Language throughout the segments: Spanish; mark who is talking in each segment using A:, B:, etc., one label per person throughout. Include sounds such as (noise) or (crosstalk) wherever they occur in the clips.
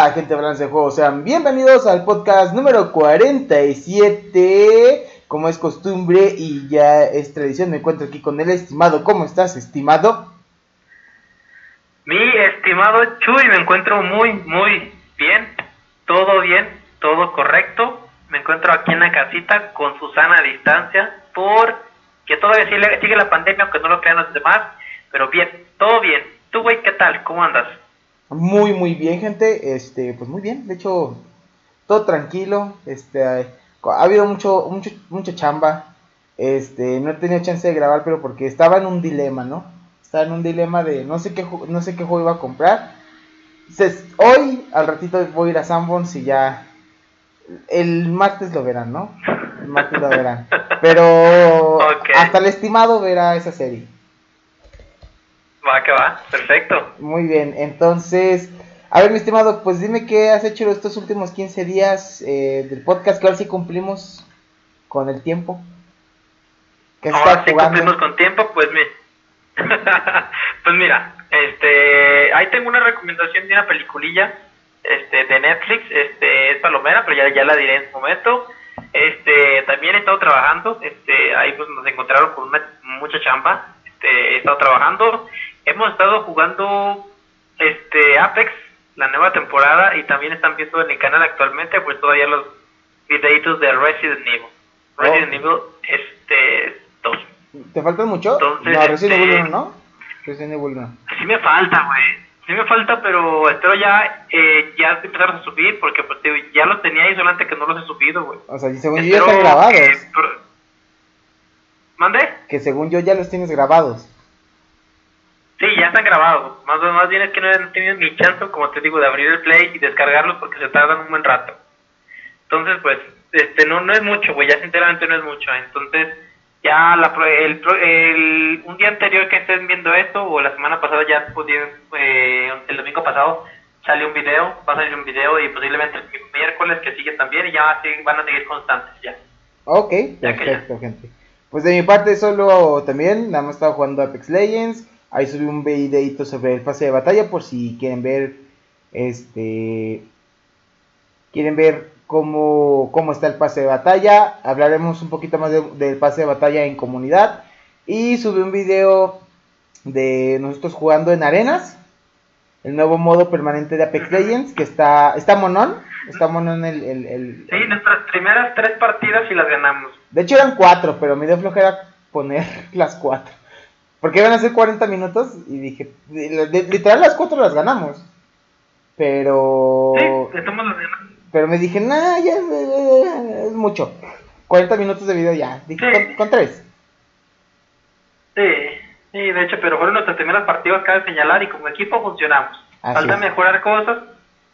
A: Hola, gente balance de juego, sean bienvenidos al podcast número 47. Como es costumbre y ya es tradición, me encuentro aquí con el estimado. ¿Cómo estás, estimado?
B: Mi estimado Chuy, me encuentro muy, muy bien. Todo bien, todo correcto. Me encuentro aquí en la casita con Susana a distancia porque todavía sigue la pandemia, aunque no lo crean los demás. Pero bien, todo bien. ¿Tú, güey, qué tal? ¿Cómo andas?
A: Muy, muy bien, gente. Este, pues muy bien. De hecho, todo tranquilo. Este, ha habido mucho, mucho, mucha chamba. Este, no he tenido chance de grabar, pero porque estaba en un dilema, ¿no? Estaba en un dilema de no sé qué, no sé qué juego iba a comprar. Entonces, hoy, al ratito voy a ir a Sanborns y ya. El martes lo verán, ¿no? El martes lo verán. Pero (laughs) hasta el estimado verá esa serie.
B: Va, que va, perfecto.
A: Muy bien, entonces, a ver, mi estimado, pues dime qué has hecho estos últimos 15 días eh, del podcast, que ahora sí cumplimos con el tiempo.
B: ¿Qué ahora sí cumplimos con tiempo, pues, mi... (laughs) pues mira, este, ahí tengo una recomendación de una peliculilla este, de Netflix, este, es palomera, pero ya, ya la diré en su momento. Este, también he estado trabajando, este, ahí pues nos encontraron con mucha chamba, este, he estado trabajando hemos estado jugando este Apex, la nueva temporada, y también están viendo en el canal actualmente, pues todavía los videitos de Resident Evil. Resident Evil este 2.
A: ¿Te faltan mucho?
B: Entonces,
A: no, Resident Evil 1, este, ¿no? Resident Evil 1.
B: Sí me falta, güey. Sí me falta, pero espero ya eh, ya empezar a subir, porque pues ya los tenía ahí, solamente que no los he subido, güey.
A: O sea, según yo ya están grabados.
B: ¿Mande?
A: Que según yo ya los tienes grabados.
B: Sí, ya están grabados. Más, más bien es que no he tenido ni chance, como te digo, de abrir el play y descargarlos porque se tardan un buen rato. Entonces, pues, este, no, no es mucho, güey, ya sinceramente no es mucho. Entonces, ya la, el, el, un día anterior que estén viendo esto, o la semana pasada ya pudieron, eh, el domingo pasado, salió un video, va a salir un video y posiblemente el miércoles que sigue también y ya van a seguir constantes ya.
A: Ok, perfecto, gente. Pues de mi parte solo también, nada más estaba jugando Apex Legends Ahí subí un videito sobre el pase de batalla por si quieren ver este quieren ver cómo, cómo está el pase de batalla. Hablaremos un poquito más del pase de batalla en comunidad. Y subí un video de nosotros jugando en arenas. El nuevo modo permanente de Apex Legends. Que está, está monón. Está monón el, el, el,
B: Sí, nuestras primeras tres partidas y las ganamos.
A: De hecho eran cuatro, pero me dio flojera poner (laughs) las cuatro. Porque iban a ser 40 minutos y dije, literal las cuatro las ganamos. Pero...
B: Sí,
A: Pero me dije, nah, ya es, mucho. 40 minutos de video ya. Dije, con, tres.
B: Sí, sí, de hecho, pero fueron nuestras primeras partidas, cabe señalar, y como equipo funcionamos. Falta mejorar cosas,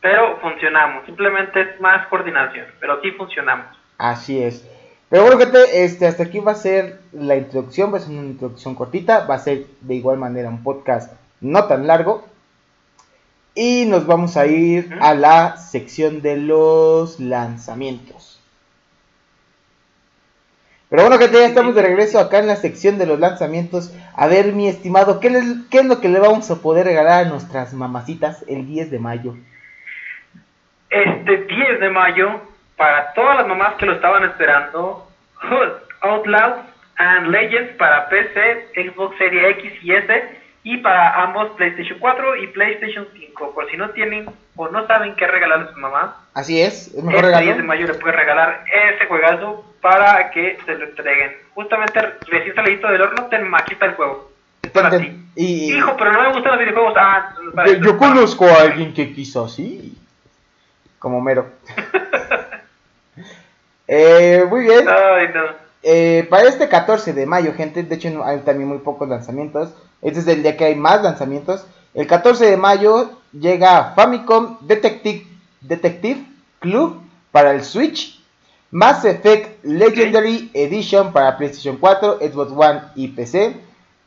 B: pero funcionamos. Simplemente es más coordinación, pero sí funcionamos.
A: Así es. Pero bueno, gente, este, hasta aquí va a ser la introducción, va a ser una introducción cortita, va a ser de igual manera un podcast no tan largo. Y nos vamos a ir a la sección de los lanzamientos. Pero bueno, gente, ya estamos de regreso acá en la sección de los lanzamientos. A ver, mi estimado, ¿qué, ¿qué es lo que le vamos a poder regalar a nuestras mamacitas el 10 de mayo?
B: Este 10 de mayo para todas las mamás que lo estaban esperando, Hood, Outlaws and Legends para PC, Xbox Series X y S y para ambos PlayStation 4 y PlayStation 5. Por si no tienen o no saben qué regalarle a su mamá.
A: Así es,
B: es mejor este 10 de mayo le puede regalar ese juegazo para que se lo entreguen. Justamente recién salido del horno, ten, aquí está el juego. para ti. Y, Hijo, pero no me gustan los videojuegos. Ah,
A: yo, conozco a alguien que quiso así. Como mero. (laughs) Eh, muy bien. Eh, para este 14 de mayo, gente, de hecho hay también muy pocos lanzamientos. Este es el día que hay más lanzamientos. El 14 de mayo llega Famicom Detective, Detective Club para el Switch. Mass Effect Legendary Edition para PlayStation 4, Xbox One y PC.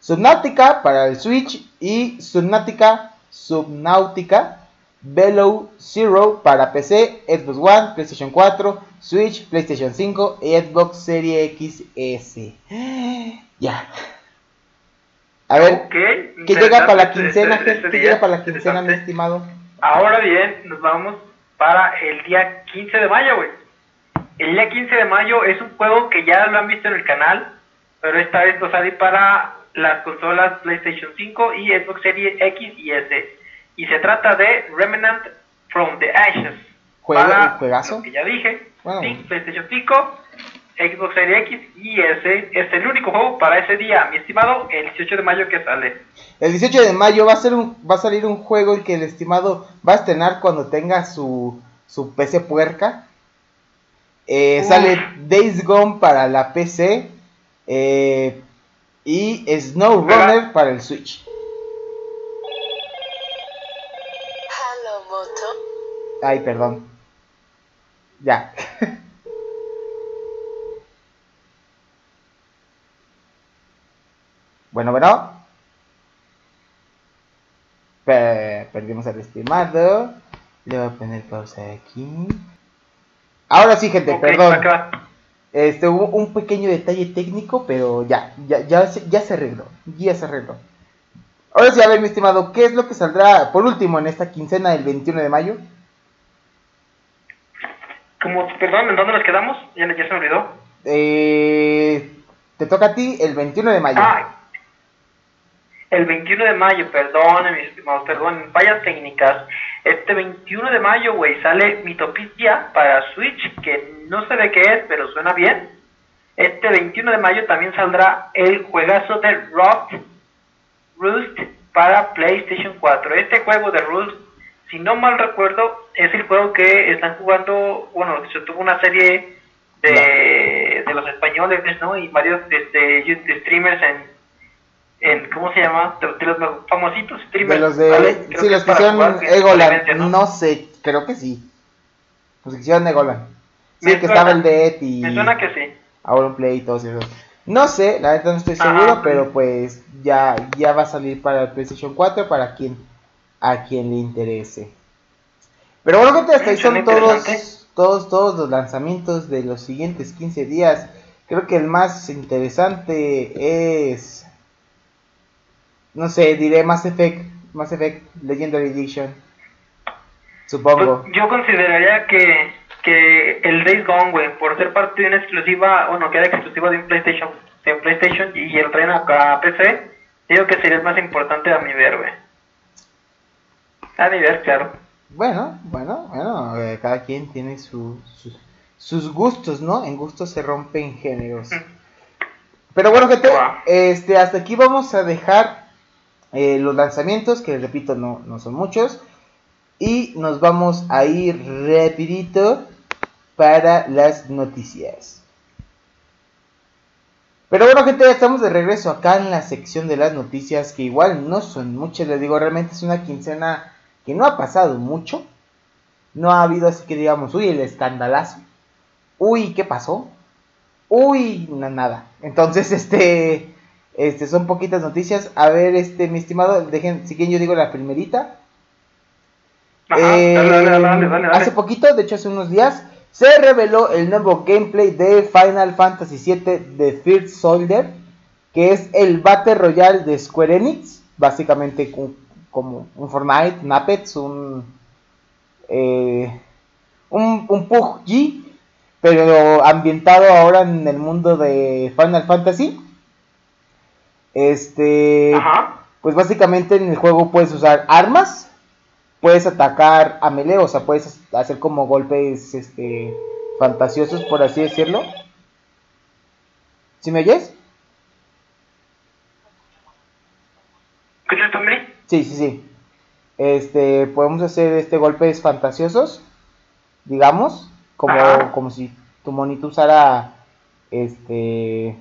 A: Subnautica para el Switch y Subnautica Subnautica Below Zero para PC, Xbox One, PlayStation 4, Switch, PlayStation 5 y Xbox Series XS. (gasps) Ya. A ver, ¿qué llega para la quincena? ¿Qué llega para la quincena, mi estimado?
B: Ahora bien, nos vamos para el día 15 de mayo, güey. El día 15 de mayo es un juego que ya lo han visto en el canal, pero esta vez a salir para las consolas PlayStation 5 y Xbox Series X y S. Y se trata de Remnant from the Ashes.
A: ¿Juego, ¿Juegazo?
B: que ya dije. Sí, PlayStation 5, Xbox Series X y S. Es el único juego para ese día, mi estimado, el 18 de mayo que sale.
A: El 18 de mayo va a, ser un, va a salir un juego el que el estimado va a estrenar cuando tenga su, su PC puerca. Eh, sale Days Gone para la PC. Eh, y Snow Runner para el Switch. Ay, perdón. Ya. (laughs) bueno, bueno. perdimos al estimado. Le voy a poner pausa aquí. Ahora sí, gente, perdón. Este, hubo un pequeño detalle técnico, pero ya, ya, ya, ya se arregló. Ya se arregló. Ahora sí, a ver, mi estimado, ¿qué es lo que saldrá por último en esta quincena del 21 de mayo?
B: Como, perdón, ¿en dónde nos quedamos? Ya, ya se me olvidó.
A: Eh, te toca a ti el 21 de mayo. Ah,
B: el 21 de mayo, perdón, mis estimados, perdón, fallas técnicas. Este 21 de mayo, güey, sale Mitopicia para Switch, que no sé de qué es, pero suena bien. Este 21 de mayo también saldrá el juegazo de Rock Roost para PlayStation 4. Este juego de Roost, si no mal recuerdo, es el juego que están jugando, bueno, se tuvo una serie de, de los españoles, ¿no? Y varios este, streamers en en ¿cómo se llama? De, los famositos streamers.
A: De los de, sí, los que hicieron Egolan, ¿no? sé, creo que sí. Los que hicieron Egolan. Sí, que estaba el de y...
B: Me suena que sí.
A: Ahora un Play y todo eso. No sé, la verdad no estoy seguro, pero pues ya, ya va a salir para el PlayStation 4 para quien a quien le interese. Pero bueno, gente, hasta ahí son todos, todos, todos los lanzamientos de los siguientes 15 días. Creo que el más interesante es no sé, diré Mass Effect, Mass Effect Legendary Edition. Supongo.
B: Pues, yo consideraría que, que el Days Gone, güey, por ser parte de una exclusiva, bueno, que era exclusiva de un PlayStation, de PlayStation y el tren a PC, digo que sería el más importante a mi ver, güey. A mi ver, claro.
A: Bueno, bueno, bueno, eh, cada quien tiene su, sus gustos, ¿no? En gustos se rompen géneros. Pero bueno, gente, este, hasta aquí vamos a dejar eh, los lanzamientos, que repito no, no son muchos. Y nos vamos a ir rapidito para las noticias. Pero bueno gente, ya estamos de regreso acá en la sección de las noticias, que igual no son muchas, les digo, realmente es una quincena que no ha pasado mucho. No ha habido así que digamos, uy, el escandalazo. Uy, ¿qué pasó? Uy, nada. Entonces, (laughs) este, este, son poquitas noticias. A ver, este, mi estimado, dejen, si quieren yo digo la primerita. Eh, hace poquito, de hecho hace unos días, se reveló el nuevo gameplay de Final Fantasy VII de First Soldier, que es el Battle Royale de Square Enix, básicamente como un Fortnite, un Apex, un, eh, un, un PUBG, pero ambientado ahora en el mundo de Final Fantasy. Este, pues básicamente en el juego puedes usar armas, puedes atacar a melee, o sea, puedes hacer como golpes, este, fantasiosos, por así decirlo. ¿Sí me oyes?
B: ¿Escuchas
A: Sí, sí, sí. Este, podemos hacer este golpes fantasiosos, digamos, como, como si tu monito usara este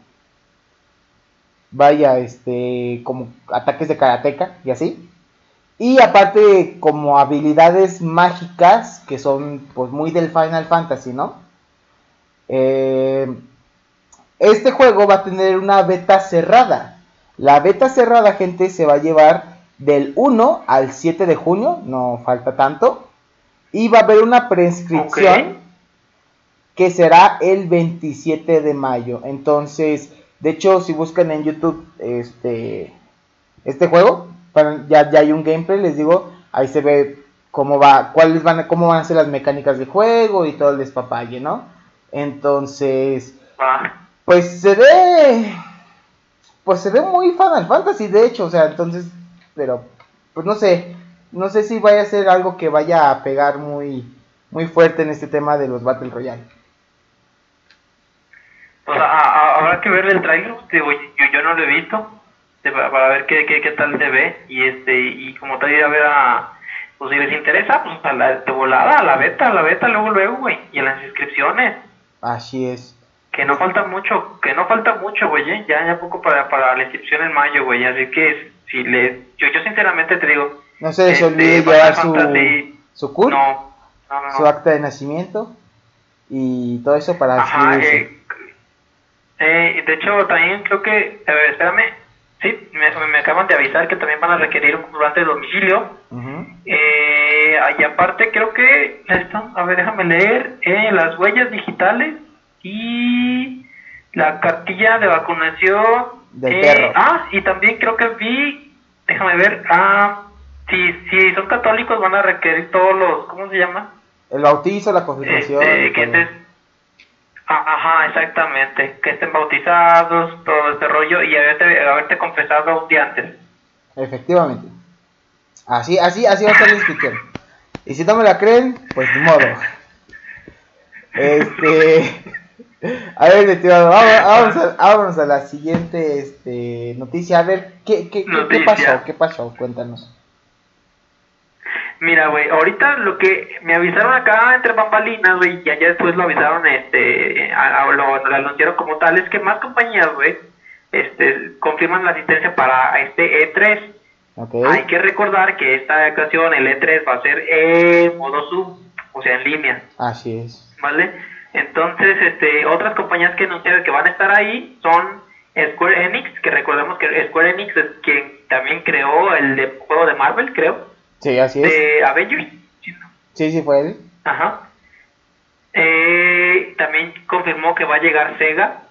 A: vaya, este, como ataques de karateca y así. Y aparte como habilidades mágicas que son pues muy del Final Fantasy, ¿no? Eh, este juego va a tener una beta cerrada. La beta cerrada, gente, se va a llevar del 1 al 7 de junio, no falta tanto. Y va a haber una prescripción que será el 27 de mayo. Entonces, de hecho, si buscan en YouTube este, este juego, ya, ya hay un gameplay, les digo, ahí se ve cómo va, cuáles van a, cómo van a ser las mecánicas de juego y todo el despapalle, ¿no? Entonces, pues se ve, pues se ve muy Final Fantasy, de hecho, o sea, entonces, pero, pues no sé, no sé si vaya a ser algo que vaya a pegar muy, muy fuerte en este tema de los Battle Royale.
B: Pues habrá que ver el trailer, yo, yo no lo he visto, para ver qué, qué, qué tal se ve, y este, y como tal ir a ver a pues si les interesa, pues a la, de volada, a la beta, a la beta, luego, luego, güey, y en las inscripciones.
A: Así es.
B: Que no falta mucho, que no falta mucho, güey, ¿eh? ya, ya poco para, para la inscripción en mayo, güey, así que si le, yo, yo sinceramente te digo.
A: No se les olvide este, llevar su, su CUR, no, su acta de nacimiento y todo eso para
B: Ajá, eh, eh, de hecho, también creo que, a ver, espérame, Sí, me, acaban de avisar que también van a requerir un comprobante de domicilio. eh, y aparte creo que, esto, a ver, déjame leer, eh, las huellas digitales y la cartilla de vacunación. Eh, ah, y también creo que vi, déjame ver, ah, si, si son católicos van a requerir todos los, ¿cómo se llama?
A: El bautizo, la confirmación.
B: Este, Ajá, exactamente. Que estén bautizados, todo este rollo y haberte, haberte confesado un día antes.
A: Efectivamente. Así, así, así va a estar la inscripción. Y si no me la creen, pues ni modo. Este. (laughs) A ver, estimado, vamos, a, vamos a la siguiente este, noticia. A ver, ¿qué, qué, qué pasó? ¿Qué pasó? Cuéntanos.
B: Mira, güey, ahorita lo que me avisaron acá entre bambalinas, güey, y allá después lo avisaron, este, a, lo, anunciaron como tal, es que más compañías, güey, este, confirman la asistencia para este E3. Hay que recordar que esta ocasión el E3 va a ser en modo Zoom, o sea, en línea.
A: Así es.
B: ¿Vale? Entonces, este, otras compañías que anunciaron que van a estar ahí son Square Enix, que recordemos que Square Enix es quien también creó el de, juego de Marvel, creo.
A: Sí, así es.
B: De Avengers.
A: Sí, sí, fue él.
B: Ajá. Eh, también confirmó que va a llegar Sega.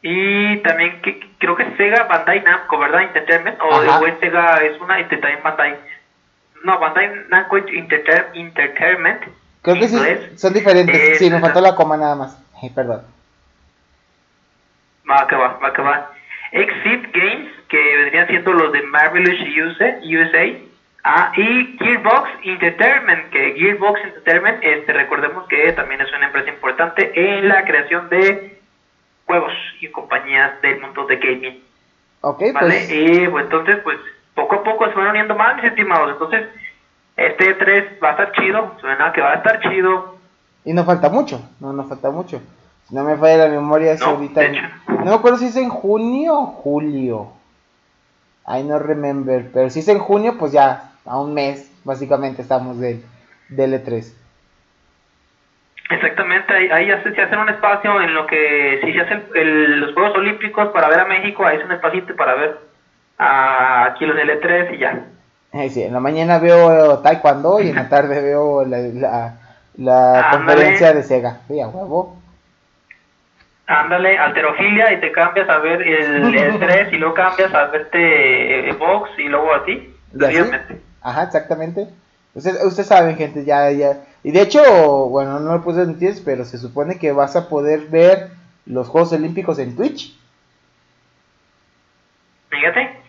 B: Y también que, creo que Sega Bandai Namco, ¿verdad? Entertainment. O, o Sega es una Entertainment Bandai. No, Bandai Namco Entertainment.
A: Creo que sí, son diferentes. sí, nos faltó la coma nada más. perdón.
B: Va que va, va que va. Exit Games, que vendrían siendo los de Marvelous USA, USA Ah, y Gearbox Entertainment, que Gearbox Entertainment, este, recordemos que también es una empresa importante en la creación de juegos y compañías del mundo de gaming.
A: Ok,
B: ¿vale? pues. Y pues, entonces, pues poco a poco se van uniendo más, mis estimados. Entonces, este 3 va a estar chido, suena que va a estar chido.
A: Y no falta mucho, no nos falta mucho. Si no me falla la memoria, es ahorita. No me acuerdo si es en junio o julio. I no remember, pero si es en junio, pues ya a un mes, básicamente estamos del, del E3.
B: Exactamente, ahí, se hace un espacio en lo que si se hacen los Juegos Olímpicos para ver a México, ahí es un espacio para ver a, aquí los del E3 y ya.
A: Eh, sí, en la mañana veo Taekwondo y en la tarde veo la, la, conferencia de Sega. Sí, a huevo.
B: Ándale, alterofilia y te cambias a ver el (laughs) E3 y luego cambias a verte box y luego a ti.
A: Ajá, exactamente. Ustedes usted saben, gente, ya, ya. Y de hecho, bueno, no lo puse en Twitch, pero se supone que vas a poder ver los Juegos Olímpicos en Twitch.
B: Fíjate,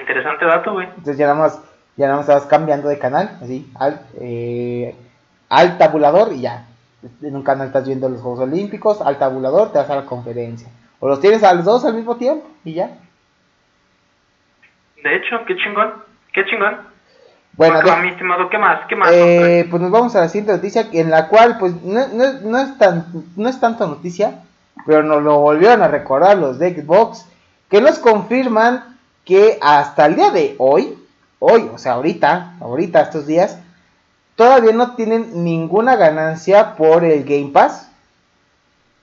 B: interesante dato, güey.
A: Entonces ya nada más, ya nada más estabas cambiando de canal, así, al, eh, al tabulador y ya. En un canal estás viendo los Juegos Olímpicos, al tabulador te vas a la conferencia. O los tienes a los dos al mismo tiempo y ya.
B: De hecho, qué chingón, qué chingón. Bueno, de, mi estimado, ¿qué más? ¿Qué más?
A: Eh, pues nos vamos a la siguiente noticia, en la cual, pues, no, no, no, es tan, no es tanto noticia, pero nos lo volvieron a recordar los de Xbox, que nos confirman que hasta el día de hoy, hoy, o sea, ahorita, ahorita, estos días, todavía no tienen ninguna ganancia por el Game Pass.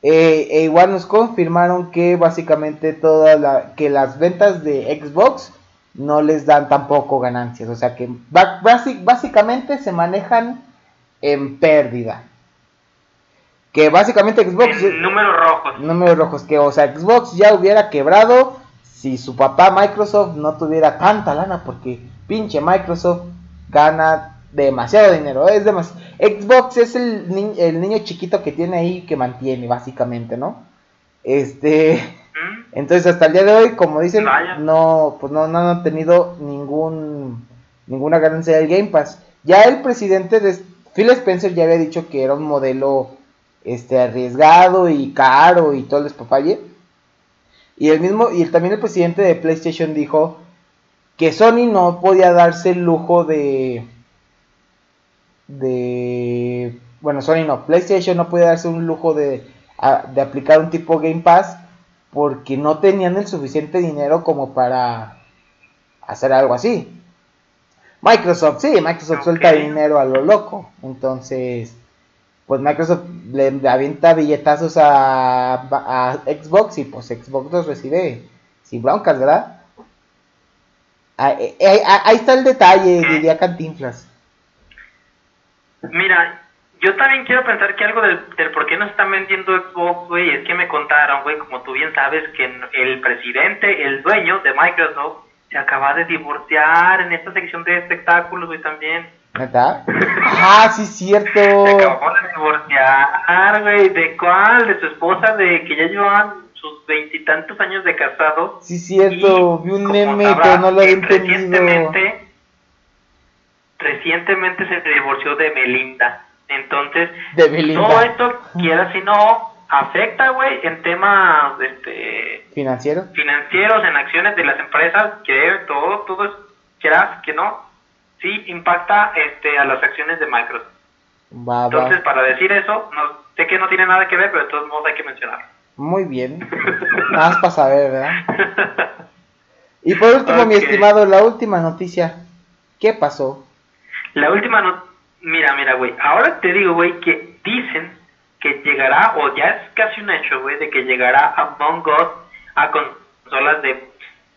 A: Eh, e igual nos confirmaron que básicamente toda la, que las ventas de Xbox no les dan tampoco ganancias. O sea que básicamente se manejan en pérdida. Que básicamente Xbox...
B: números rojos.
A: Números rojos. Que o sea Xbox ya hubiera quebrado si su papá Microsoft no tuviera tanta lana. Porque pinche Microsoft gana demasiado dinero. Es Xbox es el, el niño chiquito que tiene ahí que mantiene, básicamente, ¿no? Este. Entonces, hasta el día de hoy, como dicen, no, pues no, no han tenido ningún, ninguna ganancia del Game Pass. Ya el presidente de Phil Spencer ya había dicho que era un modelo este arriesgado y caro y todo el despapalle. Y el mismo, y también el presidente de PlayStation dijo que Sony no podía darse el lujo de. de. Bueno, Sony no, PlayStation no podía darse un lujo de, de aplicar un tipo Game Pass porque no tenían el suficiente dinero como para hacer algo así. Microsoft, sí, Microsoft suelta dinero a lo loco. Entonces, pues Microsoft le avienta billetazos a, a Xbox y pues Xbox los recibe sin broncas, ¿verdad? Ahí, ahí, está el detalle, diría Cantinflas.
B: Mira, yo también quiero pensar que algo del, del por qué no están vendiendo Xbox, güey, es que me contaron, güey, como tú bien sabes, que el presidente, el dueño de Microsoft, se acaba de divorciar en esta sección de espectáculos, güey, también.
A: ¿Neta? (laughs) ah, sí, cierto.
B: Se acabó de divorciar, güey. ¿De cuál? De su esposa, de que ya llevaban sus veintitantos años de casado.
A: Sí, cierto. Vi un meme, pero no lo había entendido.
B: Recientemente, recientemente se divorció de Melinda. Entonces, todo esto, quiera si no, afecta, güey, en temas este,
A: financieros,
B: financieros, en acciones de las empresas, que todo, todo es, quieras que no, sí impacta este, a las acciones de Microsoft. Entonces, para decir eso, no, sé que no tiene nada que ver, pero de todos modos hay que mencionarlo.
A: Muy bien, nada más para saber, ¿verdad? (laughs) Y por último, mi estimado, la última noticia, ¿qué pasó?
B: La última noticia Mira, mira, güey. Ahora te digo, güey, que dicen que llegará, o ya es casi un hecho, güey, de que llegará Among Us a consolas de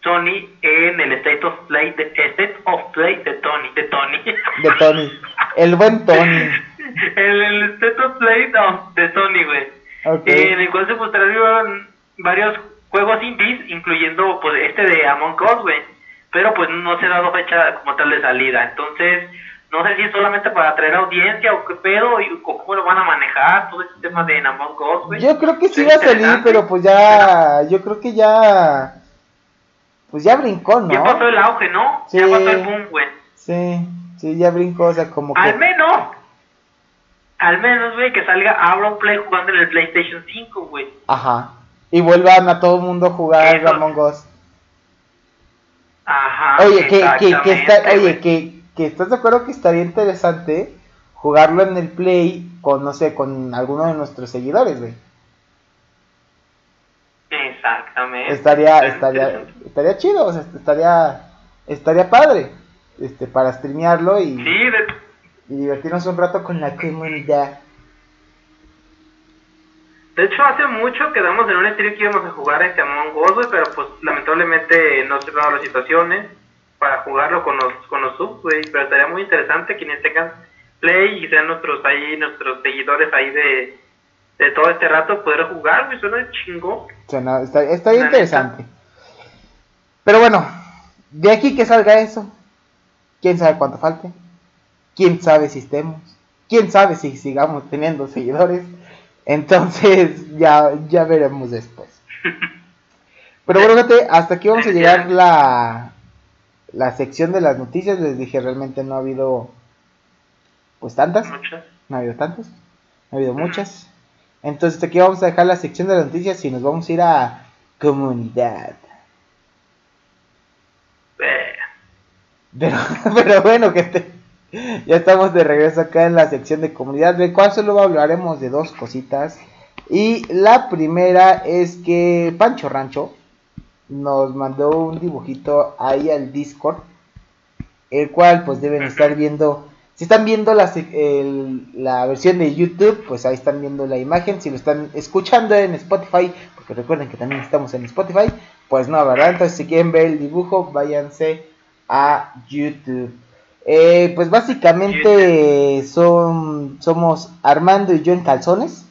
B: Sony en el State of Play de, State of Play de Tony, de Tony.
A: De Tony. El buen Tony. (laughs)
B: el, el State of Play de Tony, güey. Okay. en el cual se mostraron varios juegos indies, incluyendo pues este de Among Us, güey. Pero pues no se ha dado fecha como tal de salida. Entonces, no sé si es solamente para atraer audiencia o qué pedo, y cómo lo van a manejar, todo ese tema de Among Us, güey.
A: Yo creo que sí va a salir, pero pues ya, yo creo que ya, pues ya brincó, ¿no?
B: Ya pasó el auge, ¿no? Sí, ya pasó el boom, güey.
A: Sí, sí, ya brincó, o sea, como
B: que... Al menos, al menos, güey, que salga Play jugando en el PlayStation 5, güey.
A: Ajá, y vuelvan a todo el mundo a jugar Among Us.
B: Ajá,
A: Oye, que, que, que está, oye, que estás de acuerdo que estaría interesante jugarlo en el Play con, no sé, con alguno de nuestros seguidores, güey.
B: Exactamente.
A: Estaría, estaría, estaría chido, o sea, estaría, estaría padre, este, para streamearlo y, y divertirnos un rato con la comunidad.
B: De hecho, hace mucho quedamos en un stream que íbamos a jugar este Among Us, pero pues lamentablemente no se dado las situaciones para jugarlo con los, con los subs, güey. Pero estaría muy interesante quienes tengan play y sean nuestros ahí, nuestros seguidores ahí de, de todo este rato poder jugar, güey. Suena chingo.
A: Suena, está, está interesante. Pero bueno, de aquí que salga eso, quién sabe cuánto falte, quién sabe si estemos, quién sabe si sigamos teniendo seguidores. Entonces (laughs) ya, ya veremos después. (laughs) Pero bueno, hasta aquí vamos a llegar la, la sección de las noticias, les dije, realmente no ha habido pues tantas. No ha habido tantas. No ha habido muchas. Entonces aquí vamos a dejar la sección de las noticias y nos vamos a ir a comunidad. Pero, (laughs) pero bueno, que ya estamos de regreso acá en la sección de comunidad, de cual solo hablaremos de dos cositas. Y la primera es que Pancho Rancho nos mandó un dibujito ahí al Discord, el cual pues deben estar viendo, si están viendo la, la versión de YouTube, pues ahí están viendo la imagen, si lo están escuchando en Spotify, porque recuerden que también estamos en Spotify, pues no, ¿verdad? Entonces si quieren ver el dibujo, váyanse a YouTube. Eh, pues básicamente son somos Armando y yo en calzones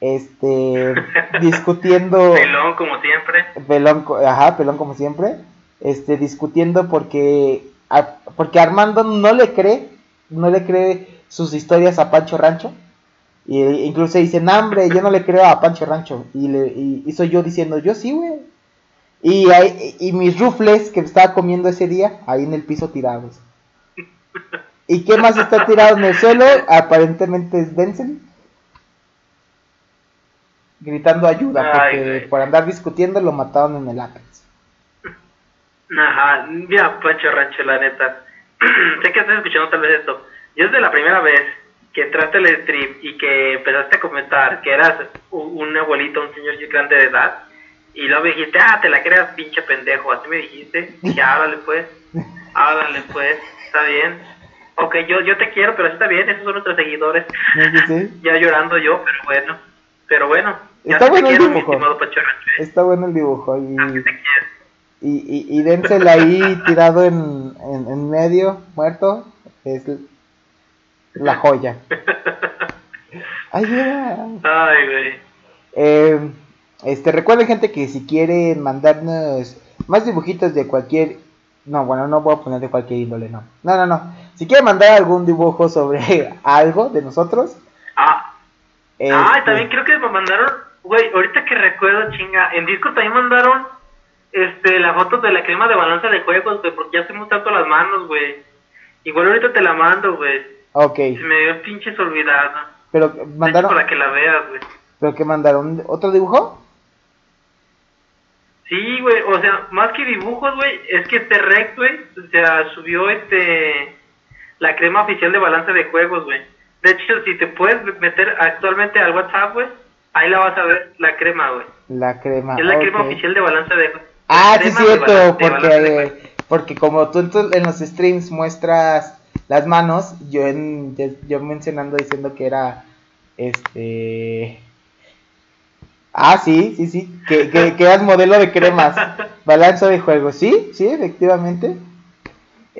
A: este (laughs) discutiendo
B: pelón como siempre
A: pelón ajá pelón como siempre este discutiendo porque porque Armando no le cree no le cree sus historias a Pancho Rancho. Y incluso dicen, hambre, yo no le creo a Pancho Rancho. Y, le, y, soy yo diciendo, yo sí, güey. Y, y mis rufles que estaba comiendo ese día, ahí en el piso tirados. (laughs) ¿Y qué más está tirado en el suelo? Aparentemente es Denzel. Gritando ayuda, porque por andar discutiendo lo mataron en el Apex.
B: Ajá, mira, Pancho Rancho, la neta. (clears throat) sé que estás escuchando tal vez esto. Yo desde la primera vez que entraste al stream y que empezaste a comentar que eras un abuelito, un señor grande de edad, y luego me dijiste, ah, te la creas, pinche pendejo, así me dijiste, y háblale pues, (laughs) háblale pues, está bien. Ok, yo, yo te quiero, pero está bien, esos son nuestros seguidores. (laughs) ya llorando yo, pero bueno, pero bueno.
A: Está bueno el dibujo. Está bueno el dibujo. Y, y, y, y ahí tirado en, en, en medio, muerto, es la joya. (laughs) Ayuda.
B: Ay, güey.
A: Eh, este, recuerden, gente, que si quieren mandarnos más dibujitos de cualquier. No, bueno, no voy a poner de cualquier índole, no. No, no, no. Si quieren mandar algún dibujo sobre (laughs) algo de nosotros.
B: Ah. También creo que me mandaron. Güey, ahorita que recuerdo, chinga. En disco también mandaron. Este, la foto de la crema de balanza de juegos, güey, porque ya hacemos tanto las manos, güey. Igual ahorita te la mando, güey.
A: Ok.
B: Se me dio pinches olvidado.
A: Pero mandaron.
B: Para que la veas, güey.
A: ¿Pero qué mandaron? ¿Otro dibujo?
B: Sí, güey, o sea, más que dibujos, güey, es que este Rex, güey, o sea, subió este. La crema oficial de balanza de juegos, güey. De hecho, si te puedes meter actualmente al WhatsApp, güey, ahí la vas a ver, la crema, güey.
A: La crema.
B: Es la crema oficial de balanza de.
A: Ah, sí, cierto, porque, porque como tú en los streams muestras las manos, yo, en, yo mencionando diciendo que era este... Ah, sí, sí, sí, que, que, que eras modelo de cremas, (laughs) balanza de juego, sí, sí, efectivamente.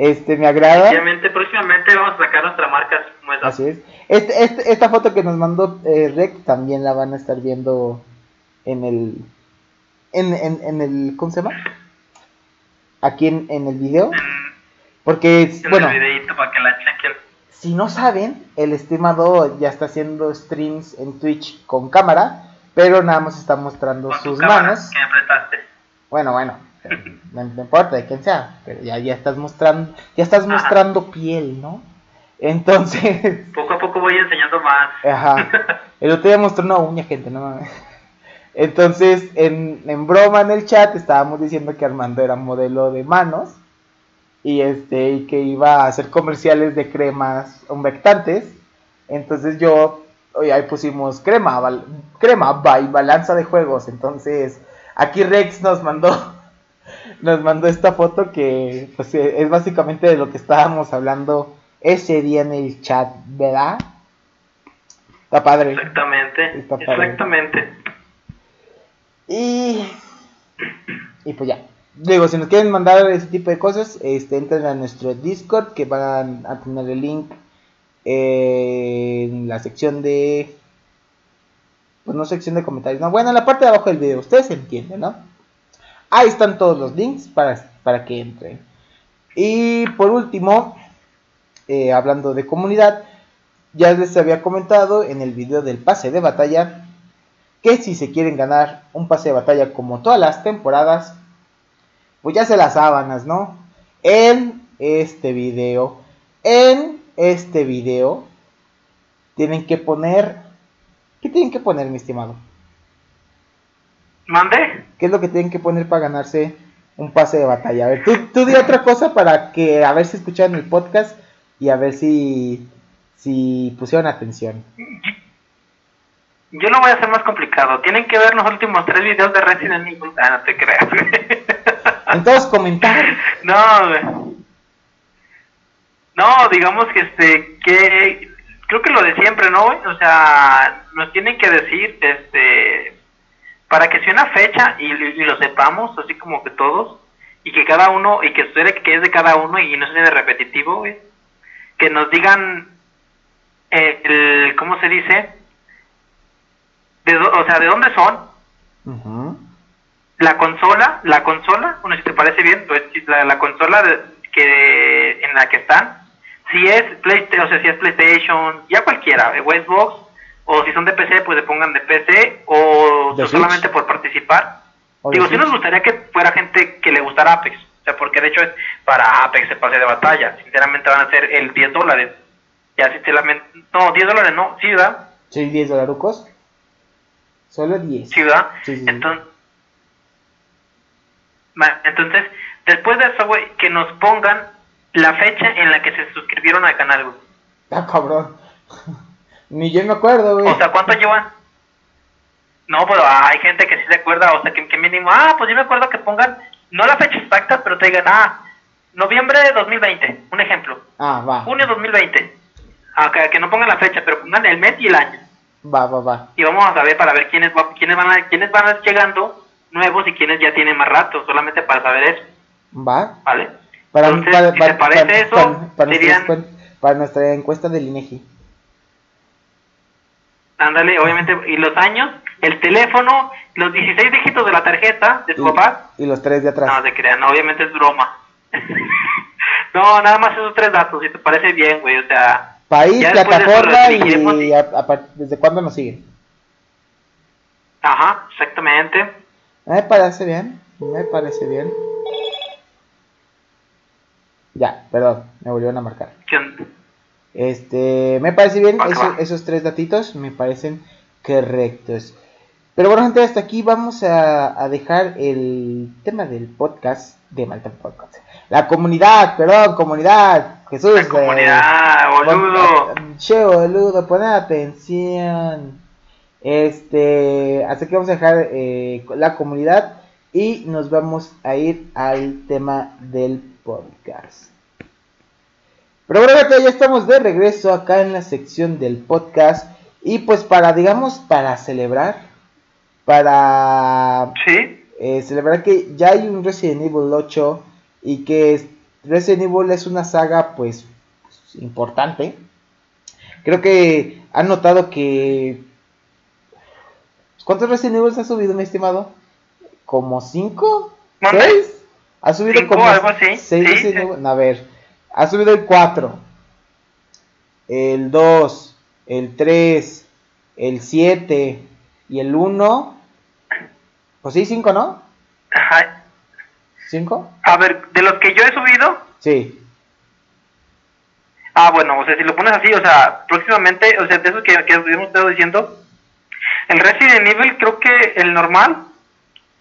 A: Este, me agrada.
B: Próximamente vamos a sacar nuestra marca
A: así es. Este, este, esta foto que nos mandó eh, Rec también la van a estar viendo en el, en, en, en el, ¿cómo se llama? Aquí en, en el video. Porque, bueno, si no saben, el estimado ya está haciendo streams en Twitch con cámara, pero nada más está mostrando sus manos. Bueno, bueno, no, importa de quién sea, pero ya, ya estás mostrando, ya estás mostrando piel, ¿no? Entonces... (laughs)
B: Poco a poco voy enseñando más.
A: Ajá. El otro día mostró una uña, gente, no mames. Entonces, en, en broma en el chat estábamos diciendo que Armando era modelo de manos y este y que iba a hacer comerciales de cremas humectantes. Entonces yo hoy ahí pusimos crema, crema by balanza de juegos. Entonces, aquí Rex nos mandó nos mandó esta foto que pues, e, es básicamente de lo que estábamos hablando ese día en el chat, ¿verdad? Está padre.
B: Exactamente. Exactamente.
A: Y y pues ya. Digo, si nos quieren mandar ese tipo de cosas, este, entren a nuestro Discord que van a tener el link en la sección de... Pues no sección de comentarios, no, bueno, en la parte de abajo del video, ustedes entienden, ¿no? Ahí están todos los links para, para que entren. Y por último, eh, hablando de comunidad, ya les había comentado en el video del pase de batalla que si se quieren ganar un pase de batalla como todas las temporadas, pues ya se las sábanas, ¿no? En este video, en este video, tienen que poner, ¿qué tienen que poner, mi estimado?
B: ¿Mande?
A: ¿Qué es lo que tienen que poner para ganarse un pase de batalla? A ver, tú, tú di otra cosa para que, a ver si escucharon el podcast y a ver si, si pusieron atención.
B: Yo lo voy a hacer más complicado. Tienen que ver los últimos tres videos de Resident Evil. Ah, no te creas. (laughs)
A: Entonces, comentar.
B: No, no, digamos que este, que creo que lo de siempre, ¿no? O sea, nos tienen que decir, este, para que sea una fecha y, lo sepamos, así como que todos, y que cada uno, y que suene que es de cada uno y no sea de repetitivo, que nos digan, eh, el, ¿cómo se dice? De, o sea, de dónde son, la consola, la consola, bueno, si te parece bien, pues la, consola que en la que están, si es PlayStation, o sea, si es PlayStation, ya cualquiera, Xbox, o si son de PC, pues le pongan de PC, o solamente por participar. Digo, si nos gustaría que fuera gente que le gustara Apex, o sea, porque de hecho es para Apex se pase de batalla, sinceramente van a ser el 10 dólares. Ya si te No, 10 dólares no, ¿sí, verdad?
A: Sí, 10 dólares. Solo 10.
B: Sí, ¿verdad? Entonces, entonces, después de eso, güey, que nos pongan la fecha en la que se suscribieron al canal, güey.
A: Ah, cabrón. Ni yo me acuerdo, güey.
B: O sea, ¿cuánto llevan? No, pero hay gente que sí se acuerda, o sea, que, que mínimo, ah, pues yo me acuerdo que pongan, no la fecha exacta, pero te digan, ah, noviembre de 2020, un ejemplo.
A: Ah, va.
B: Junio de 2020. Ah, que, no pongan la fecha, pero pongan el mes y el año.
A: Va, va, va.
B: Y vamos a ver para ver quiénes, quiénes, van, a, quiénes van llegando nuevos y quiénes ya tienen más rato, solamente para saber eso.
A: Va.
B: ¿Vale? Para, Entonces, si te parece eso,
A: para, nuestra encuesta del INEGI.
B: Ándale, obviamente, y los años, el teléfono, los 16 dígitos de la tarjeta de tu papá.
A: Y los tres de atrás.
B: No, se crean, obviamente es broma. (laughs) no, nada más esos tres datos, si te parece bien, güey, o sea...
A: País, plataforma y, desde cuándo nos siguen.
B: Ajá, exactamente.
A: Me parece bien, me parece bien. Ya, perdón, me volvieron a marcar. Este, me parece bien, esos tres datitos me parecen correctos. Pero bueno, gente, hasta aquí vamos a, dejar el tema del podcast de Malta Podcast. La comunidad, perdón, comunidad. Jesús. La
B: comunidad, boludo.
A: Che, boludo, poner atención. Este, así que vamos a dejar eh, la comunidad y nos vamos a ir al tema del podcast. Pero bueno, ya estamos de regreso acá en la sección del podcast. Y pues para, digamos, para celebrar, para eh, celebrar que ya hay un Resident Evil 8 y que Resident Evil es una saga pues importante. Creo que han notado que... ¿Cuántos Resident Evil ha subido, mi estimado? ¿Como 5? ¿6? Ha subido como 6 Resident Evil. A ver, ha subido el 4, el 2, el 3, el 7 y el 1. Pues sí, 5, ¿no?
B: Ajá.
A: ¿5?
B: A ver, de los que yo he subido.
A: Sí.
B: Ah, bueno, o sea, si lo pones así, o sea, próximamente, o sea, de esos que, que estado diciendo, el Resident Evil creo que el normal.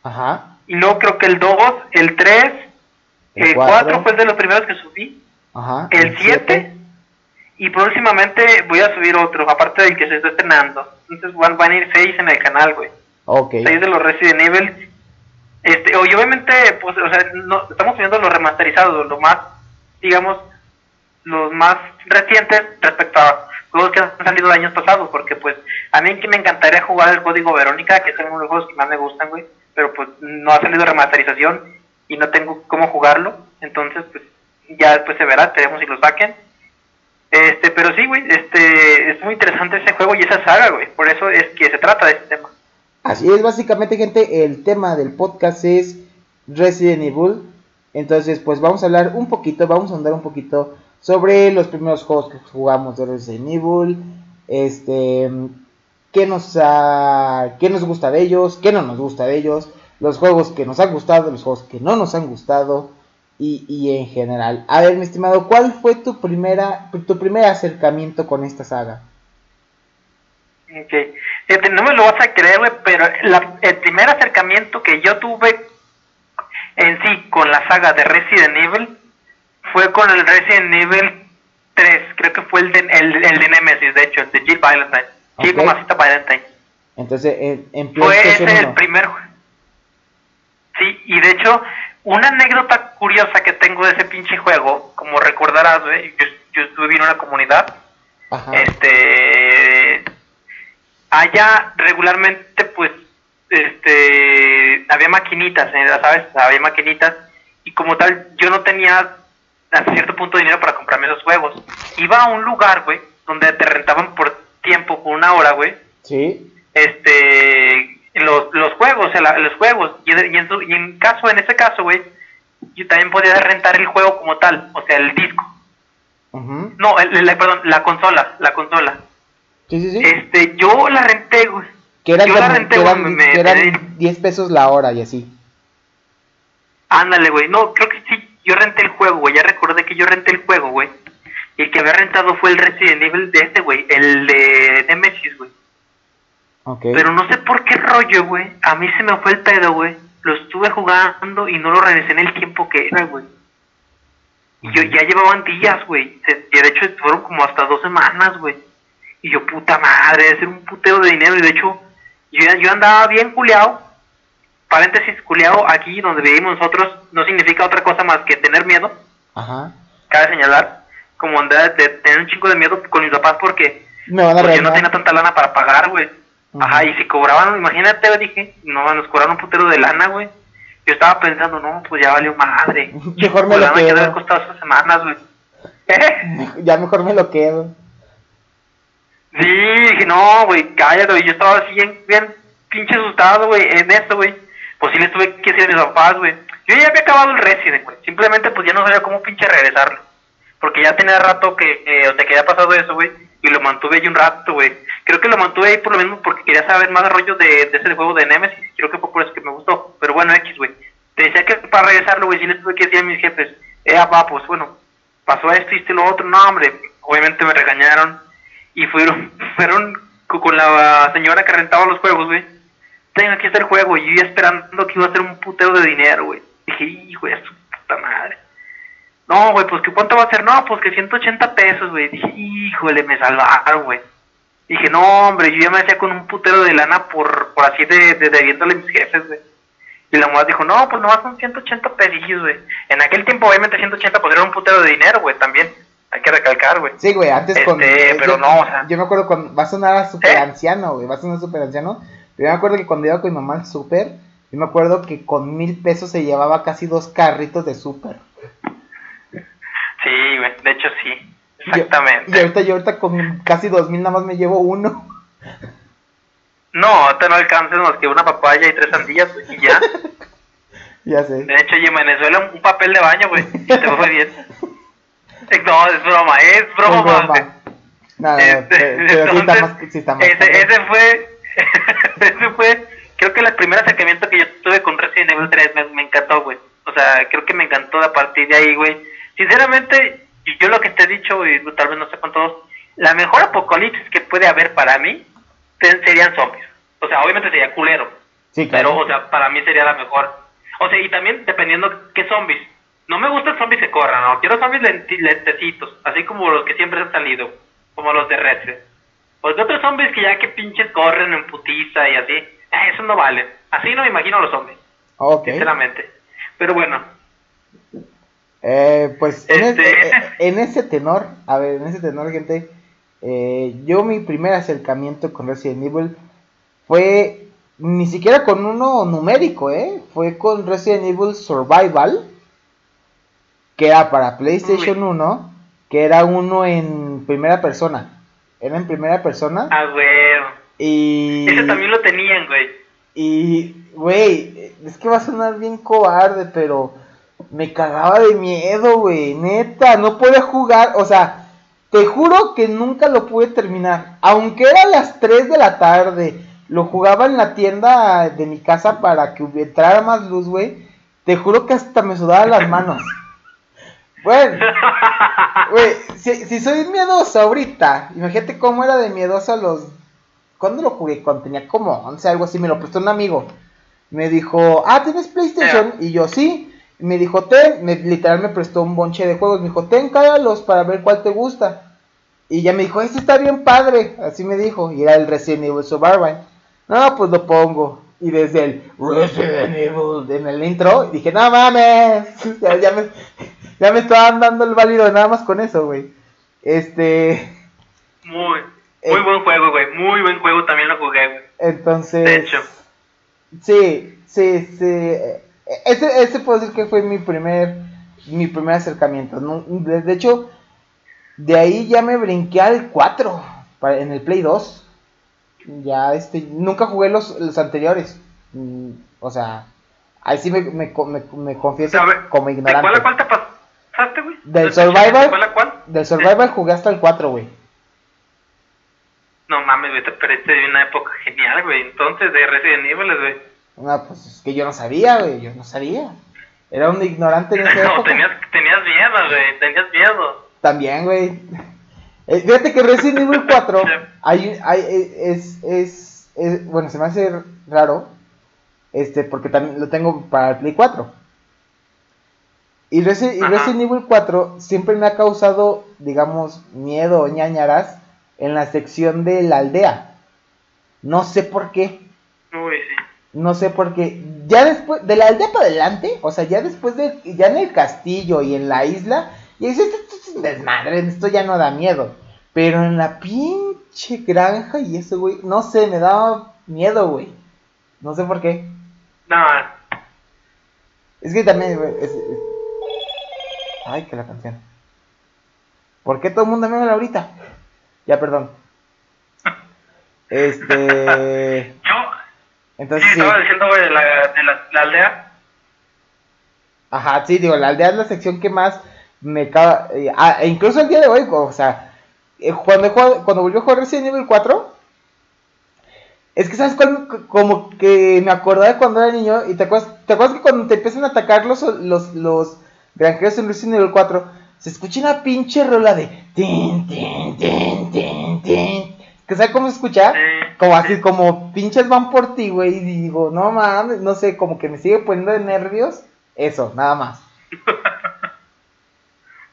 A: Ajá.
B: Y luego creo que el 2, el 3, el 4 fue el de los primeros que subí.
A: Ajá,
B: el 7 y próximamente voy a subir otro, aparte del que se está estrenando. Entonces van, van a ir 6 en el canal, güey.
A: Ok.
B: 6 de los Resident Evil. Este, y obviamente, pues, o sea, no, estamos viendo los remasterizados, lo más, digamos, los más recientes respecto a juegos que han salido de años pasados, porque pues a mí que me encantaría jugar el código Verónica, que es uno de los juegos que más me gustan, güey, pero pues no ha salido remasterización y no tengo cómo jugarlo, entonces pues ya después se verá, tenemos si lo saquen. Este, pero sí, güey, este, es muy interesante ese juego y esa saga, güey, por eso es que se trata de este tema.
A: Así es, básicamente, gente, el tema del podcast es Resident Evil. Entonces, pues vamos a hablar un poquito, vamos a andar un poquito sobre los primeros juegos que jugamos de Resident Evil, este, qué nos, ha, qué nos gusta de ellos, qué no nos gusta de ellos, los juegos que nos han gustado, los juegos que no nos han gustado, y, y, en general. A ver, mi estimado, ¿cuál fue tu primera tu primer acercamiento con esta saga?
B: Ok, este, no me lo vas a creer, pero el primer acercamiento que yo tuve en sí con la saga de Resident Evil fue con el Resident Evil 3, creo que fue el de, el, el de Nemesis, de hecho, el de Jill Valentine. Jill Valentine.
A: Entonces, en, en
B: Fue ese el primer... Sí, y de hecho, una anécdota curiosa que tengo de ese pinche juego, como recordarás, yo, estuve en una comunidad, este, allá regularmente, pues, este, había maquinitas, ¿eh? ¿sabes? Había maquinitas, y como tal, yo no tenía hasta cierto punto de dinero para comprarme esos juegos. Iba a un lugar, güey, donde te rentaban por tiempo, por una hora, güey.
A: Sí.
B: Este, los, los juegos, los juegos. Y, en, en, caso, en ese caso, güey, yo también podía rentar el juego como tal, o sea, el disco. No, el, perdón, la consola, la consola.
A: Sí, sí, sí.
B: Este, yo la renté, güey.
A: Que eran, yo la renté, que eran, 10 pesos la hora y así.
B: Ándale, güey. No, creo que sí. Yo renté el juego, güey. Ya recordé que yo renté el juego, güey. Y el que había rentado fue el Resident Evil de este, güey. El de Nemesis, güey. Okay. Pero no sé por qué rollo, güey. A mí se me fue el pedo, güey. Lo estuve jugando y no lo regresé en el tiempo que era, güey. Y yo ya llevaban días, güey. Y de hecho fueron como hasta dos semanas, güey. Y yo, puta madre, debe ser un puteo de dinero. Y de hecho, yo, yo andaba bien culeado. Paréntesis, culeado aquí donde vivimos nosotros no significa otra cosa más que tener miedo. Ajá. Cabe señalar, como andaba de tener un chico de miedo con mis papás porque, Me van a porque yo no tenía tanta lana para pagar, güey. Ajá, y si cobraban, imagínate, dije, no, nos cobraron un putero de lana, güey. Yo estaba pensando, no, pues ya valió madre. (laughs)
A: Mejor me lo quedo.
B: Ya costado esas semanas, güey. (laughs)
A: Ya mejor me lo quedo.
B: Sí, dije, no, güey, cállate, Yo estaba así bien, bien pinche asustado, güey, en esto, güey. Pues sí les tuve que decir a mis papás, güey. Yo ya había acabado el Resident, güey. Simplemente, pues ya no sabía cómo pinche regresarlo. Porque ya tenía rato que, eh, o sea, que había pasado eso, güey. Y lo mantuve ahí un rato, güey. Creo que lo mantuve ahí por lo mismo porque quería saber más rollo de, ese juego de Nemesis. Creo que fue por eso que me gustó. Pero bueno, X, güey. Te decía que para regresarlo, güey, sí les tuve que decir a mis jefes, eh, va, pues bueno, pasó esto y lo otro. No, hombre, obviamente me regañaron y fueron, (laughs) fueron con la señora que rentaba los juegos, güey. Tengo aquí está el juego. Y yo ya esperando que iba a ser un puteo de dinero, güey. Dije, hijo de su puta madre. No, güey, pues que cuánto va a ser. No, pues que 180 pesos, güey. Dije, híjole, me salvaron, güey. Dije, no, hombre, yo ya me hacía con un putero de lana por, por así de, de debiéndole a mis jefes, güey. Y la mujer dijo, no, pues nomás son 180 pesos, güey. En aquel tiempo, obviamente, 180 pues era un putero de dinero, güey, también. Hay que recalcar, güey.
A: Sí, güey, antes con...
B: Este, pero
A: yo,
B: no, o sea...
A: Yo me acuerdo cuando... Va a sonar a ¿Eh? anciano, güey. Va a sonar súper anciano. Pero yo me acuerdo que cuando iba con mi mamá al súper, yo me acuerdo que con mil pesos se llevaba casi dos carritos de súper.
B: Sí, güey, de hecho sí. Exactamente.
A: y ahorita yo ahorita con casi dos mil nada más me llevo uno.
B: No, ahorita no alcanzas más que una papaya y tres sandías, y ya. (laughs)
A: ya sé.
B: De hecho, y en Venezuela un papel de baño, güey. Te fue bien. (laughs) No, es broma, es broma. Es broma.
A: No, entonces,
B: ese, ese fue, (laughs) ese fue, creo que el primer acercamiento que yo tuve con Resident Evil 3 me, me encantó, güey. O sea, creo que me encantó a partir de ahí, güey. Sinceramente, yo lo que te he dicho, y tal vez no sé con todos, la mejor apocalipsis que puede haber para mí serían zombies. O sea, obviamente sería culero. Sí, claro. Pero, o sea, para mí sería la mejor. O sea, y también dependiendo qué zombies. No me gustan zombies que corran, no. Quiero zombies lentecitos, así como los que siempre han salido, como los de Red Porque otros zombies que ya que pinches corren en putiza y así, eh, eso no vale. Así no me imagino los zombies.
A: Ok.
B: Sinceramente. Pero bueno.
A: Eh, pues en, este... Eh, en, ese tenor, a ver, en ese tenor, gente, eh, yo mi primer acercamiento con Resident Evil fue ni siquiera con uno numérico, ¿eh? Fue con Resident Evil Survival, que era para PlayStation 1, que era uno en primera persona. Era en primera persona.
B: Ah, güey.
A: Y...
B: Ese también lo tenían, güey.
A: Y, güey, es que va a sonar bien cobarde, pero me cagaba de miedo, güey. Neta, no podía jugar, o sea te juro que nunca lo pude terminar. Aunque era las 3 de la tarde. Lo jugaba en la tienda de mi casa para que entrara más luz, güey. Te juro que hasta me sudaban las manos. Bueno, güey, si, soy miedoso ahorita, imagínate cómo era de miedoso a los... ¿Cuándo lo jugué? Cuando tenía como 11, algo así, me lo prestó un amigo. Me dijo, ah, ¿tienes PlayStation? Y yo, sí me dijo, ten, me, literal me prestó un bonche de juegos, me dijo, ten, cállalos para ver cuál te gusta. Y ya me dijo, este está bien padre, así me dijo, y era el Resident Evil Survivor. No, pues lo pongo. Y desde el Resident Evil en el intro, dije, no mames, (laughs) ya, me, ya me estaban dando el válido nada más con eso, güey. Este...
B: Muy, muy buen juego, güey, muy buen juego, también lo jugué, güey.
A: Entonces...
B: De hecho.
A: Sí, sí, sí ese, ese puedo decir que fue mi primer, mi primer acercamiento. De, hecho, de ahí ya me brinqué al 4 en el Play 2. Ya este, nunca jugué los, los anteriores. Mm, o sea, ahí sí me, me, me, confieso como ignorante.
B: ¿De cuál, cuál, te güey?
A: Del Survival. cuál? Del Survival jugué hasta el 4, güey.
B: No mames, güey, te perdiste de una época genial, güey. Entonces, de Resident Evil, güey.
A: No, pues es que yo no sabía, güey. Yo no sabía. Era un ignorante en (laughs)
B: No, tenías, tenías miedo, güey. Tenías miedo.
A: También, güey. Eh, fíjate que Resident Evil 4 (laughs) hay, hay, es, es, es, bueno, se me hace raro, este, porque también lo tengo para el Play 4. Y, Resident Evil 4 siempre me ha causado, digamos, miedo o ñañaras en la sección de la aldea. No sé por qué.
B: Uy, sí.
A: No sé por qué. Ya después, de la aldea para adelante, o sea, ya después de, ya en el castillo y en la isla, y dices, esto, es un desmadre, esto ya no da miedo. Pero en la pinche granja y eso, güey, no sé, me daba miedo, güey. No sé por qué.
B: No.
A: Es que también, güey, Ay, que la canción. ¿Por qué todo el mundo me habla ahorita? Ya, perdón. (laughs) Este.
B: Entonces, sí, estaba diciendo, güey, de, la, de la, aldea.
A: Ajá, sí, digo, la aldea es la sección que más me caga. Eh, ah, e incluso el día de hoy, o sea, eh, cuando, cuando volvió a jugar Resident Evil 4, es que, ¿sabes cuál? Como que me acordaba de cuando era niño. Y te acuerdas, ¿te acuerdas que cuando te empiezan a atacar los, los, los granjeros en Resident Evil 4, se escucha una pinche rola de. Tin, tin, tin, tin, tin. ¿Que sabes cómo se escucha? Como así, como pinches van por ti, güey. Y digo, no mames, no sé, como que me sigue poniendo de nervios. Eso, nada más. (laughs)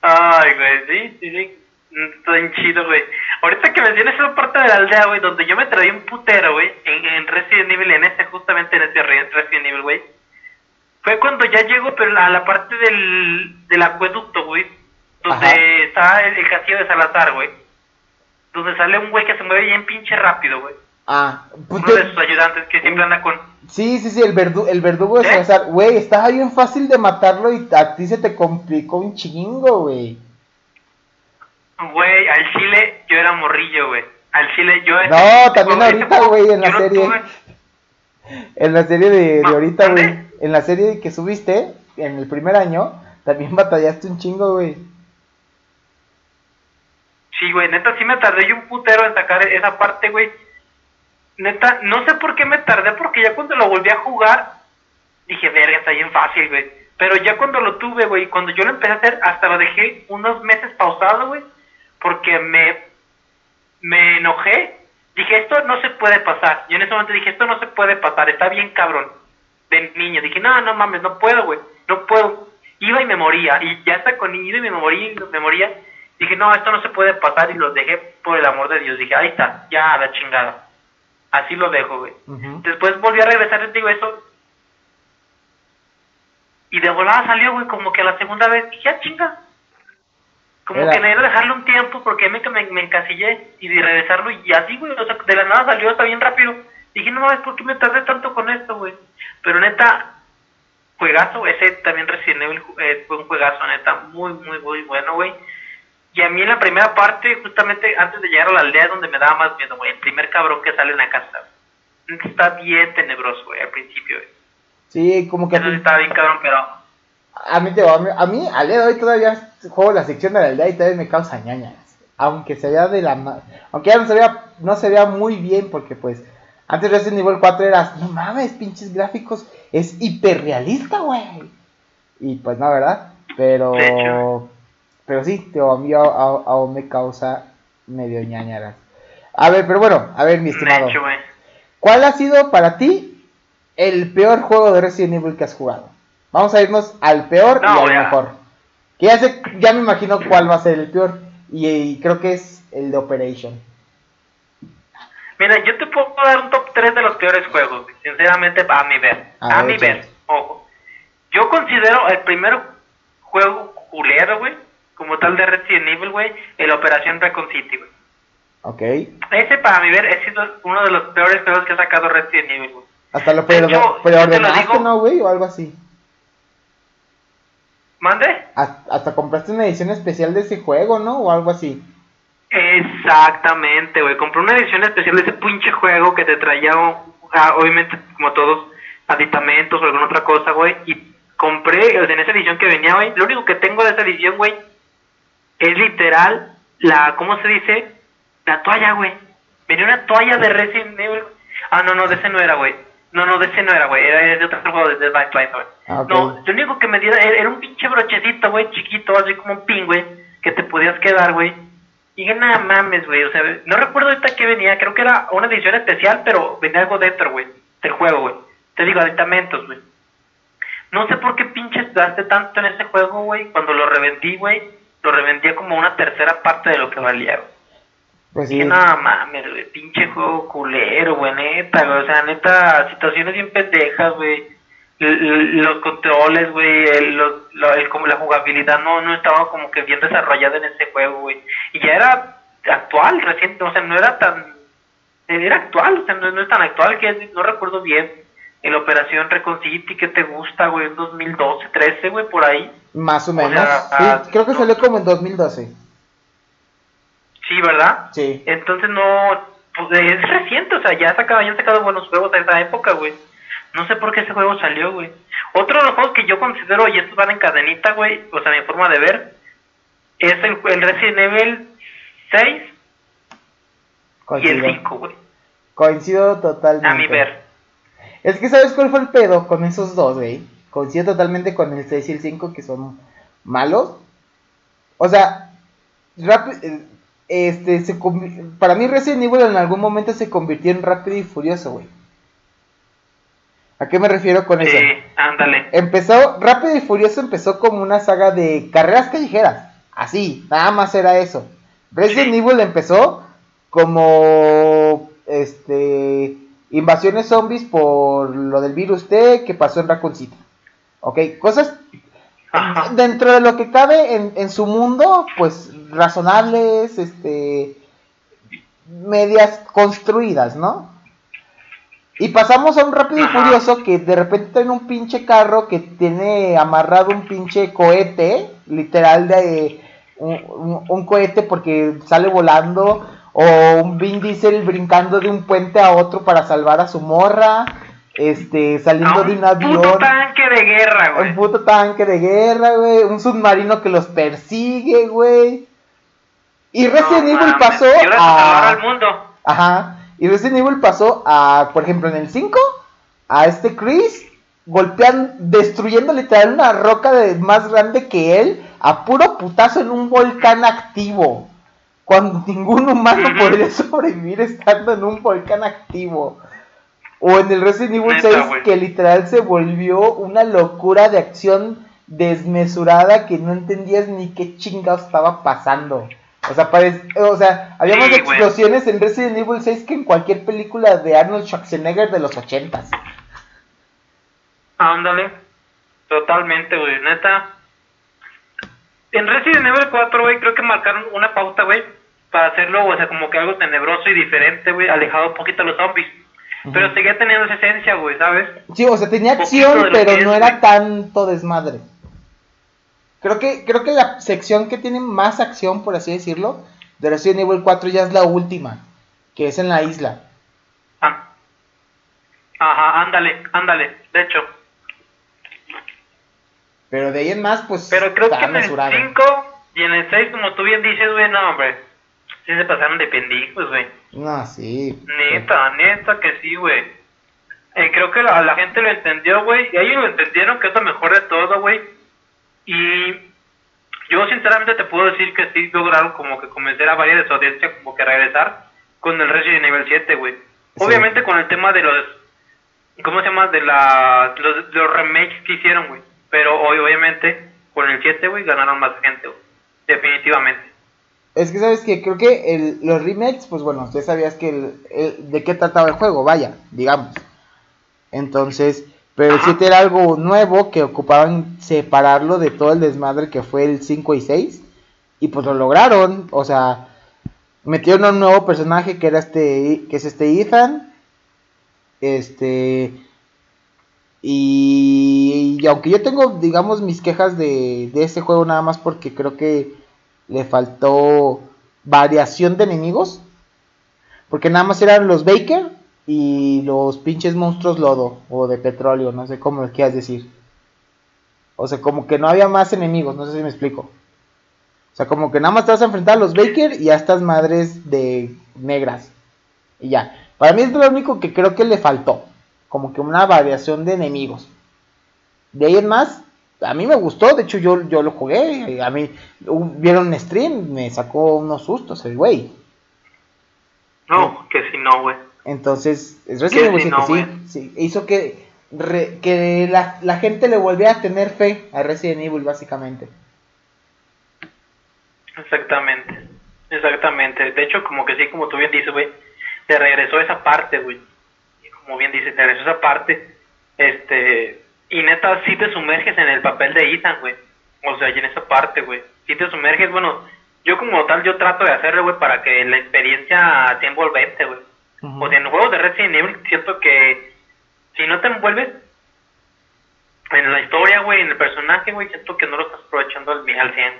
B: Ay, güey, sí, sí, sí. Está bien chido, güey. Ahorita que mencionas esa parte de la aldea, güey, donde yo me traía un putero, güey, en, en Resident Evil, en este, justamente en este Resident Evil, güey. Fue cuando ya llego, pero a la parte del, del acueducto, güey, donde está el, castillo de Salazar, güey. Donde sale un güey que se mueve bien pinche rápido, güey.
A: Ah,
B: pues Uno de sus ayudantes que siempre anda con.
A: Sí, sí, sí, el, verdu el verdugo de Salazar. Güey, estaba bien fácil de matarlo y a ti se te complicó un chingo, güey.
B: Güey, al chile yo era morrillo, güey. Al chile yo.
A: No, también ahorita, güey, en la serie. En la serie de, de ahorita, güey. En la serie que subiste, en el primer año, también batallaste un chingo, güey.
B: Sí, güey, neta, sí me tardé yo un putero en sacar esa parte, güey. Neta, no sé por qué me tardé, porque ya cuando lo volví a jugar, dije, verga, está bien fácil, güey. Pero ya cuando lo tuve, güey, cuando yo lo empecé a hacer, hasta lo dejé unos meses pausado, güey, porque me, me enojé. Dije, esto no se puede pasar. Yo en ese momento dije, esto no se puede pasar, está bien cabrón. De niño, dije, no, no mames, no puedo, güey, no puedo. Iba y me moría, y ya está con iba y me moría, y me moría Dije, no, esto no se puede pasar y lo dejé por el amor de Dios. Dije, ahí está, ya a la chingada. Así lo dejo, güey. Después volví a regresar y digo eso. Y de volada salió, güey, como que a la segunda vez dije, ah, chinga. Como que necesito dejarle un tiempo porque me, me, me encasillé y de regresarlo y así, güey. O sea, de la nada salió hasta bien rápido. Dije, no mames, ¿por qué me tardé tanto con esto, güey? Pero neta, juegazo, ese también Resident Evil eh, fue un juegazo, neta, muy, muy, muy bueno, güey. Y a mí en la primera parte, justamente antes de llegar a la aldea, donde me daba más miedo, güey. El primer cabrón que sale en la casa. Está bien tenebroso, güey, al principio, güey.
A: Sí, como que...
B: Eso está bien cabrón, pero...
A: A mí, te, a mí, a mí, al día de hoy todavía juego la sección de la aldea y todavía me causa ñañas. Aunque se vea de la... Aunque ya no se vea, no se vea muy bien porque pues... Antes de ese nivel 4 eras, no mames, pinches gráficos, es hiperrealista, güey. Y pues no, ¿verdad? Pero... Pero sí, te a mí aún me causa medio ñañaras. A ver, pero bueno, a ver, mi estimado. ¿Cuál ha sido para ti el peor juego de Resident Evil que has jugado? Vamos a irnos al peor y al mejor. Que ya, sé, ya me imagino cuál va a ser el peor. Y, creo que es el de Operation.
B: Mira, yo te puedo dar un top 3 de los peores juegos, sinceramente, a mi ver. A, mi ver, ojo. Yo considero el primer juego culero, güey, como tal de Resident Evil, güey, el Operación Recon City, güey.
A: Ok.
B: Ese, para mi ver, es uno de los peores juegos que ha sacado Resident Evil, güey.
A: Hasta lo peor, preordenaste, ¿no, güey? O algo así.
B: ¿Mande?
A: Hasta, compraste una edición especial de ese juego, ¿no? O algo así.
B: Exactamente, güey. Compré una edición especial de ese pinche juego que te traía, obviamente, como todos, aditamentos o alguna otra cosa, güey. Y compré, en esa edición que venía, güey, lo único que tengo de esa edición, güey, es literal la, ¿cómo se dice? La toalla, güey. Venía una toalla de Resident Evil. Ah, no, no, de ese no era, güey. No, no, de ese no era, güey. Era de otro juego de Dead by güey. Ah, no, lo único que me dio era, un pinche brochecito, güey, chiquito, así como un pin, güey, que te podías quedar, güey. Y que nada mames, güey. O sea, no recuerdo ahorita qué venía. Creo que era una edición especial, pero venía algo dentro, güey, del juego, güey. Te digo, aditamentos, güey. No sé por qué pinches gasté tanto en ese juego, güey. Cuando lo revendí, güey, lo revendía como una tercera parte de lo que valía, güey. Pues sí. nada mames, güey, pinche juego culero, güey, neta, güey. O sea, neta, situaciones bien pendejas, güey. Los controles, güey, los, como la jugabilidad no, no estaba como que bien desarrollada en ese juego, güey. Y ya era actual, reciente, o sea, no era tan... Era actual, o sea, no, no es tan actual que no recuerdo bien la Operación Recon City, ¿qué te gusta, güey? En 2012, 13, güey, por ahí.
A: Más o menos. sí, creo que salió como en 2012.
B: Sí, ¿verdad?
A: Sí.
B: Entonces no, pues es reciente, o sea, ya, sacado, ya han sacado buenos juegos a esa época, güey. No sé por qué ese juego salió, güey. Otro de los juegos que yo considero, y estos van en cadenita, güey, o sea, mi forma de ver, es el, el Resident Evil 6 y el 5, güey.
A: Coincido totalmente.
B: A mi ver.
A: Es que ¿sabes cuál fue el pedo con esos dos, güey? Coincido totalmente con el 6 y el 5 que son malos. O sea, eh, este, se para mí Resident Evil en algún momento se convirtió en rápido y furioso, güey. ¿A qué me refiero con eso?
B: Sí, ándale.
A: Empezó, Rápido y Furioso empezó como una saga de carreras callejeras. Así, nada más era eso. Resident Evil empezó como este Invasiones zombies por lo del virus T que pasó en Raccoon City. Ok, cosas dentro de lo que cabe en, su mundo, pues razonables, este, medias construidas, ¿no? Y pasamos a un rápido y furioso que de repente tiene un pinche carro que tiene amarrado un pinche cohete, literal de un cohete porque sale volando o un Vin Diesel brincando de un puente a otro para salvar a su morra, este, saliendo de un avión. Un puto
B: tanque de guerra, güey.
A: Un puto tanque de guerra, güey. Un submarino que los persigue, güey. Y Resident Evil pasó a...
B: al mundo.
A: Ajá. Y Resident Evil pasó a, por ejemplo, en el 5, a este Chris golpeando, destruyendo literal una roca de, más grande que él a puro putazo en un volcán activo cuando (laughs) ningún humano podría sobrevivir estando en un volcán activo. O en el Resident Evil 6 que literal se volvió una locura de acción desmesurada que no entendías ni qué chingado estaba pasando. O sea, o sea había más explosiones en Resident Evil 6 que en cualquier película de Arnold Schwarzenegger de los 80s.
B: Ándale, totalmente, güey, neta en Resident Evil 4, güey, creo que marcaron una pauta, güey, para hacerlo, o sea, como que algo tenebroso y diferente, güey, alejado un poquito de los zombies. Pero seguía teniendo esa esencia, güey, ¿sabes?
A: Sí, o sea, tenía acción, pero no era tanto desmadre. Creo que, creo que la sección que tiene más acción, por así decirlo, de Resident Evil 4 ya es la última, que es en la isla.
B: Ah. Ajá, ándale, ándale, de hecho.
A: Pero de ahí en más, pues.
B: Pero creo que en el 5 y en el 6, como tú bien dices, güey, no, hombre. Sí se pasaron de pendijos, güey.
A: No, sí.
B: Neta, neta que sí, güey. Eh, creo que la, la gente lo entendió, güey. Y ellos lo entendieron, que es lo mejor de todo, güey. Y yo sinceramente te puedo decir que sí lograron como que convencer a varias de su audiencia como que regresar con el Resident Evil 7, güey. Obviamente con el tema de los... ¿Cómo se llama? De la, los, los remakes que hicieron, güey. Pero hoy, obviamente, con el 7, güey, ganaron más gente, Definitivamente.
A: Es que, ¿sabes que Creo que el, los remakes, pues bueno, usted sabías que el, de qué trataba el juego, vaya, digamos. Entonces, pero el 7 era algo nuevo que ocupaban separarlo de todo el desmadre que fue el 5 y 6. Y pues lo lograron, o sea, metieron un nuevo personaje que era este, que es este Ethan. Este, y, aunque yo tengo, digamos, mis quejas de, de ese juego nada más porque creo que le faltó variación de enemigos. Porque nada más eran los Baker y los pinches monstruos lodo o de petróleo, no sé cómo lo quieras decir. O sea, como que no había más enemigos, no sé si me explico. O sea, como que nada más te vas a enfrentar a los Baker y a estas madres de negras. Y ya. Para mí es lo único que creo que le faltó. Como que una variación de enemigos. De ahí en más, a mí me gustó. De hecho, yo, yo lo jugué. A mí, vieron un stream, me sacó unos sustos el güey.
B: No, que si no, güey.
A: Entonces, Resident Evil sí, sí, hizo que, que la, la, gente le volviera a tener fe a Resident Evil, básicamente.
B: Exactamente, exactamente. De hecho, como que sí, como tú bien dices, güey, te regresó esa parte, güey. Como bien dices, te esa parte. Este, y neta, sí te sumerges en el papel de Ethan, güey. O sea, y en esa parte, güey. Sí te sumerges, bueno, yo como tal, yo trato de hacerlo, güey, para que la experiencia sea envolvente, güey. O sea, en juegos de Resident Evil siento que si no te envuelves en la historia, güey, en el personaje, güey, siento que no lo estás aprovechando al, al 100.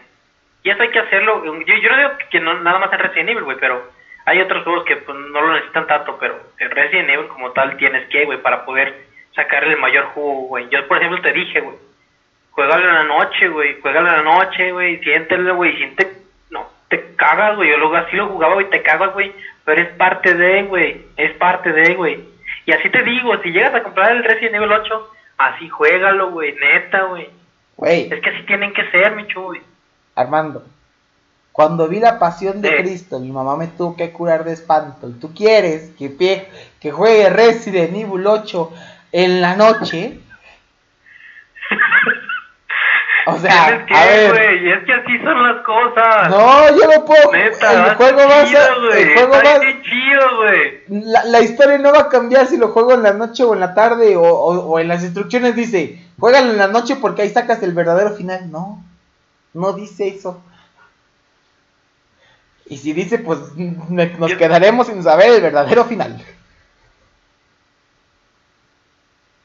B: Y eso hay que hacerlo. Yo, yo no digo que no, nada más en Resident Evil, güey, pero hay otros juegos que pues, no lo necesitan tanto, pero en Resident Evil como tal tienes que, güey, para poder sacarle el mayor jugo, güey. Yo, por ejemplo, te dije, güey, juegalo en la noche, güey, juegalo en la noche, güey, siéntelo, güey, siente, no, te cagas, güey, yo luego así lo jugaba, güey, te cagas, güey, pero es parte de, güey, es parte de, güey. Y así te digo, si llegas a comprar el Resident Evil 8, así juégalo, güey, neta, güey.
A: Güey.
B: Es que así tienen que ser, mi güey.
A: Armando, cuando vi la pasión de Cristo, mi mamá me tuvo que curar de espanto. Y tú quieres que, que juegue Resident Evil 8 en la noche. (laughs)
B: O sea, a ver. es que así son las cosas.
A: No, yo no puedo. Neta, el juego va a ser. El juego va
B: chido, güey.
A: La, la, historia no va a cambiar si lo juego en la noche o en la tarde. O, o, en las instrucciones dice: Juégalo en la noche porque ahí sacas el verdadero final. No, no dice eso. Y si dice, pues nos quedaremos sin saber el verdadero final.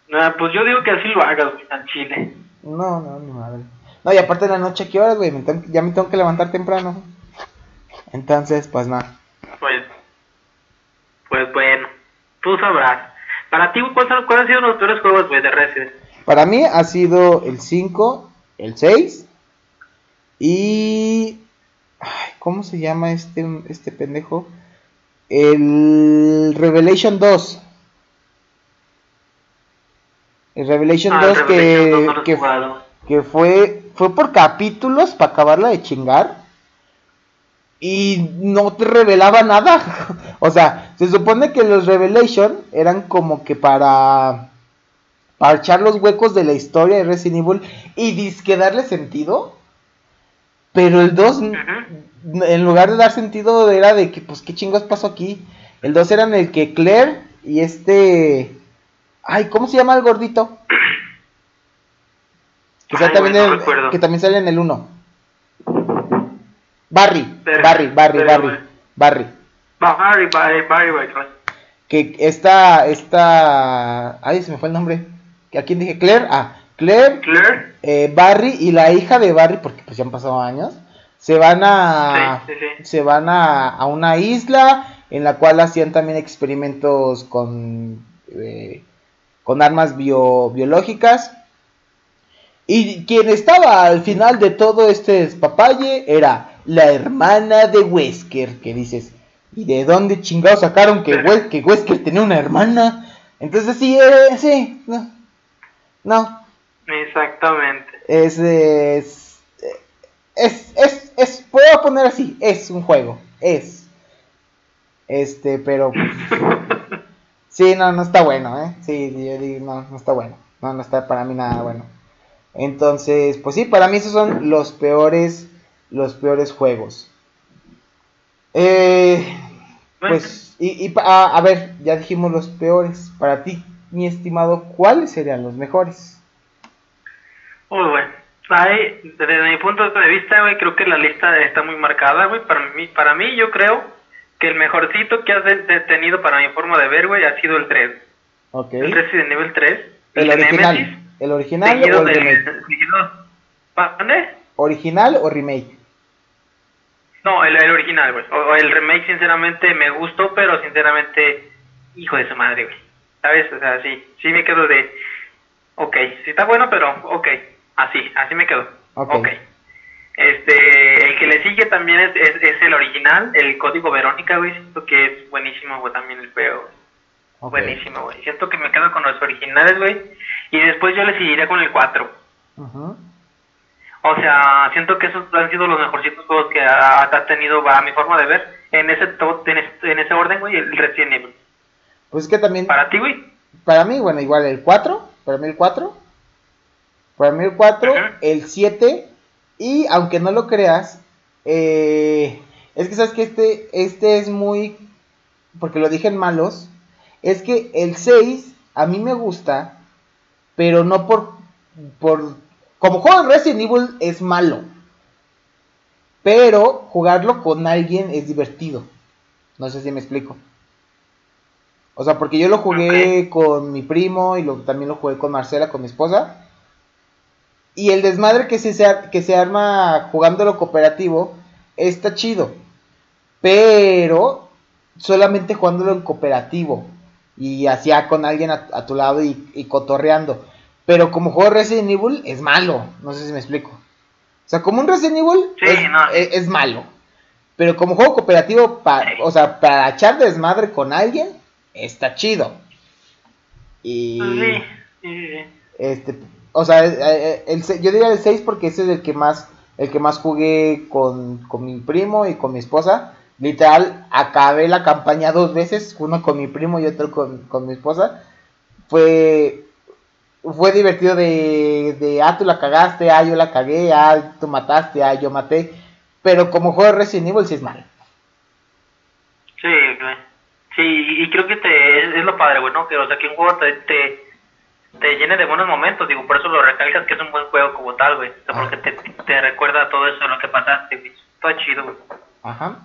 B: Nah, pues yo digo que así lo hagas, güey, en Chile.
A: No, no, no, ver. No, y aparte de la noche, ¿qué horas, güey? ya me tengo que levantar temprano. Entonces, pues nada.
B: Pues, pues bueno, tú sabrás. Para ti, ¿cuáles han, sido los peores juegos, güey, de Resident?
A: Para mí ha sido el 5, el 6 y... ¿Cómo se llama este, este pendejo? El Revelation 2. El Revelation 2 ah, que, que, fue, fue por capítulos para acabarla de chingar. Y no te revelaba nada. (laughs) o sea, se supone que los Revelation eran como que para parchar los huecos de la historia de Resident Evil y disque darle sentido. Pero el 2, en lugar de dar sentido, era de que, pues, ¿qué chingos pasó aquí? El 2 era en el que Claire y este Ay, ¿cómo se llama el gordito? Que, también, que también sale en el 1. Barry, Barry, Barry, Barry, Barry.
B: Barry, Barry, Barry,
A: Que esta, esta, ay, se me fue el nombre. ¿A quién dije? Claire, ah, Claire,
B: Claire.
A: Eh, Barry y la hija de Barry, porque pues ya han pasado años, se van a, se van a, a, una isla en la cual hacían también experimentos con eh, con armas biológicas. Y quien estaba al final de todo este papaye era la hermana de Wesker, que dices, ¿y de dónde chingados sacaron que, que Wesker tenía una hermana? Entonces sí, eh, sí, no. No.
B: Exactamente.
A: Es, es, es, es, es, puedo poner así, es un juego, es. Este, pero... (laughs) Sí, no, no está bueno, ¿eh? Sí, yo digo, no, no está bueno. No, no está para mí nada bueno. Entonces, pues sí, para mí esos son los peores, los peores juegos. Eh, pues, y, y a, a, ver, ya dijimos los peores. Para ti, mi estimado, ¿cuáles serían los mejores?
B: Uy, bueno, desde mi punto de vista, güey, creo que la lista está muy marcada, güey. Para mí, para mí, yo creo que el mejorcito que has tenido para mi forma de ver, güey, ha sido el 3.
A: Ok.
B: El Resident Evil 3.
A: El, original. ¿El original o el remake?
B: ¿Dónde?
A: ¿Original o remake?
B: No, el, el original, güey. O, el remake, sinceramente, me gustó, pero sinceramente, hijo de su madre, güey. ¿Sabes? O sea, sí, sí me quedo de... Ok, sí está bueno, pero ok. Así, así me quedo. Ok. okay. Este, el que le sigue también es, es, el original, el código Verónica, güey. Siento que es buenísimo, güey, también el juego. Buenísimo, güey. Siento que me quedo con los originales, güey. Y después yo le seguiría con el 4. O sea, siento que esos han sido los mejorcitos juegos que ha, tenido, a mi forma de ver, en ese, en ese, orden, güey, el Resident Evil.
A: Pues es que también...
B: ¿Para ti, güey?
A: Para mí, bueno, igual el 4, para mí el 4. Para mí el 4, el 7 y aunque no lo creas, eh, es que sabes que este, este es muy, porque lo dije en malos, es que el 6 a mí me gusta, pero no por, por, como juego de Resident Evil es malo, pero jugarlo con alguien es divertido. No sé si me explico. O sea, porque yo lo jugué con mi primo y lo, también lo jugué con Marcela, con mi esposa. Y el desmadre que se, que se arma jugándolo cooperativo está chido. Pero solamente jugándolo en cooperativo. Y hacia con alguien a, tu lado y, cotorreando. Pero como juego Resident Evil es malo. No sé si me explico. O sea, como un Resident Evil es, malo. Pero como juego cooperativo, o sea, para echar desmadre con alguien, está chido. Y. Este, o sea, eh, eh, el, yo diría el 6 porque ese es el que más, el que más jugué con, mi primo y con mi esposa. Literal, acabé la campaña dos veces, uno con mi primo y otro con, mi esposa. Fue, fue divertido de, de, ah, tú la cagaste, ah, yo la cagué, ah, tú mataste, ah, yo maté. Pero como juego de Resident Evil sí es malo.
B: Sí, sí, y creo que te, es, lo padre, güey, ¿no? Que, o sea, que un juego te te llene de buenos momentos, digo, por eso lo recalcas que es un buen juego como tal, güey, porque te, te, recuerda todo eso, lo que pasaste, güey, está chido, güey.
A: Ajá.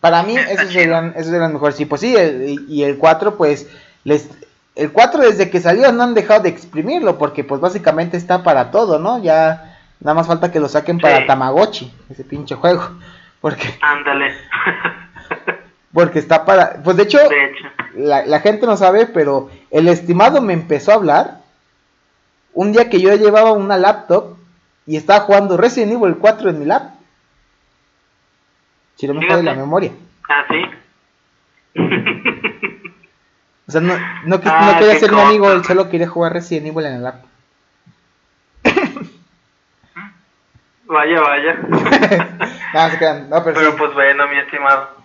A: Para mí, esos serían, esos eran mejores. Sí, pues sí, y el 4, pues, les, el 4 desde que salió no han dejado de exprimirlo, porque pues básicamente está para todo, ¿no? Ya nada más falta que lo saquen para Tamagotchi, ese pinche juego. (laughs) Porque...
B: Ándale. (laughs)
A: porque está para... Pues de hecho, de hecho. La, la, gente no sabe, pero el estimado me empezó a hablar un día que yo llevaba una laptop y estaba jugando Resident Evil 4 en mi lap. Si no me falla la memoria.
B: Ah, sí.
A: o sea, no, no, ah, quería ser mi amigo, él solo quería jugar Resident Evil en el lap.
B: vaya, vaya. (laughs)
A: no, se quedan. No,
B: pero, pero pues bueno, mi estimado.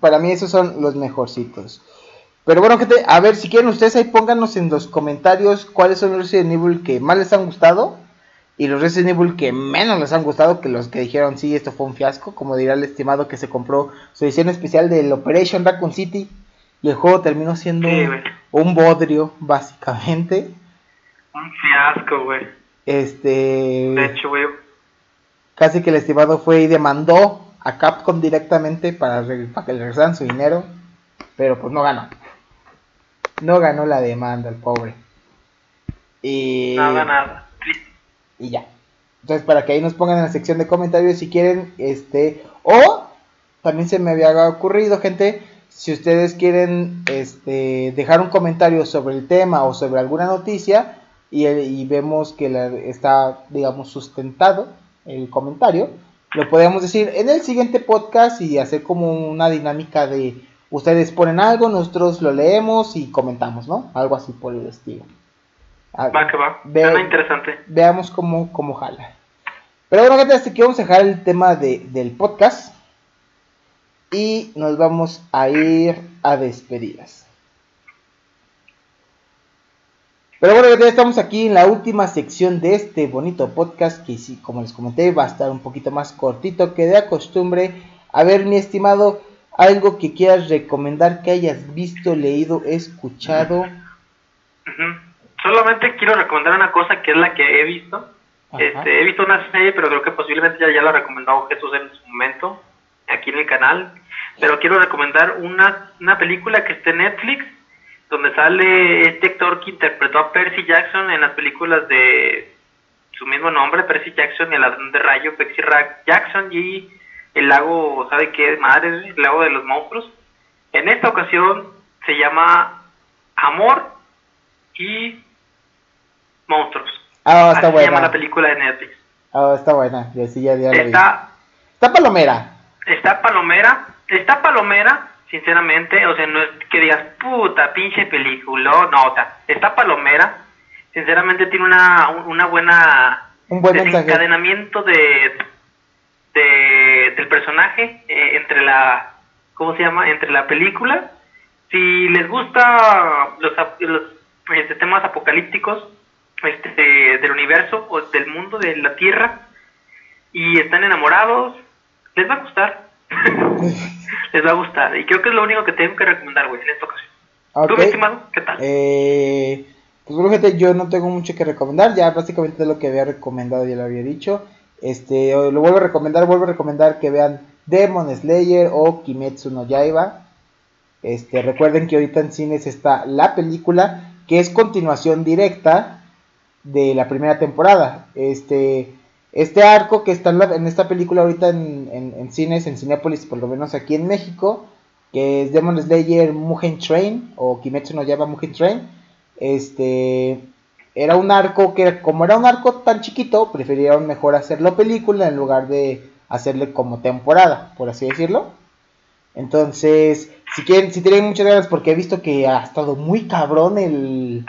A: Para mí esos son los mejorcitos. Pero bueno, gente, a ver, si quieren ustedes ahí pónganos en los comentarios cuáles son los Resident Evil que más les han gustado y los Resident Evil que menos les han gustado que los que dijeron sí, esto fue un fiasco, como dirá el estimado que se compró su edición especial del Operation Raccoon City y el juego terminó siendo un bodrio, básicamente.
B: Un fiasco, güey.
A: Este...
B: De hecho, güey.
A: Casi que el estimado fue y demandó a Capcom directamente para, para que le regresaran su dinero, pero pues no ganó no ganó la demanda el pobre.
B: Y... Nada, nada.
A: Y ya. Entonces, para que ahí nos pongan en la sección de comentarios si quieren, este, o también se me había ocurrido, gente, si ustedes quieren este, dejar un comentario sobre el tema o sobre alguna noticia y, y vemos que la, está, digamos, sustentado el comentario, lo podemos decir en el siguiente podcast y hacer como una dinámica de Ustedes ponen algo, nosotros lo leemos y comentamos, ¿no? Algo así por el estilo.
B: va que va. Ve, interesante.
A: Veamos cómo, cómo jala. Pero bueno, gente, hasta aquí vamos a dejar el tema de, del podcast. Y nos vamos a ir a despedidas. Pero bueno, ya estamos aquí en la última sección de este bonito podcast que sí, como les comenté, va a estar un poquito más cortito que de costumbre. A ver, mi estimado, algo que quieras recomendar que hayas visto, leído, escuchado.
B: Solamente quiero recomendar una cosa que es la que he visto. Este, he visto una serie, pero creo que posiblemente ya, ya la ha recomendado Jesús en su momento, aquí en el canal. Pero quiero recomendar una, una película que esté en Netflix, donde sale este actor que interpretó a Percy Jackson en las películas de su mismo nombre, Percy Jackson y el ladrón de rayo, Percy Jackson y el lago, ¿sabe qué madre? El lago de los monstruos. En esta ocasión se llama Amor y Monstruos.
A: Ah, está buena.
B: Se llama la película de Netflix.
A: Ah, está buena. Ya, sí, ya, ya
B: está,
A: está palomera.
B: Está palomera. Está palomera, sinceramente. O sea, no es que digas, puta, pinche película. No, o sea, está palomera. Sinceramente tiene una, una buena...
A: Un buen
B: desencadenamiento de, de, del personaje eh, entre la... ¿Cómo se llama? Entre la película. Si les gusta los, los este, temas apocalípticos, este, del universo o del mundo, de la Tierra, y están enamorados, les va a gustar. (laughs) les va a gustar. Y creo que es lo único que tengo que recomendar, güey, en esta ocasión. ¿Tú, estimado? ¿Qué tal?
A: Eh, pues bueno, gente, yo no tengo mucho que recomendar. Ya básicamente lo que había recomendado ya lo había dicho. Este, lo vuelvo a recomendar, vuelvo a recomendar que vean Demon Slayer o Kimetsu no Yaiba. Este, recuerden que ahorita en cines está la película que es continuación directa de la primera temporada. Este, este arco que está en, esta película ahorita en, cines, en Cinepolis, por lo menos aquí en México, que es Demon Slayer Mugen Train, o Kimetsu no llama Mugen Train, este, era un arco que, como era un arco tan chiquito, prefirieron mejor hacerlo película en lugar de hacerle como temporada, por así decirlo. Entonces, si quieren, si tienen muchas ganas, porque he visto que ha estado muy cabrón el,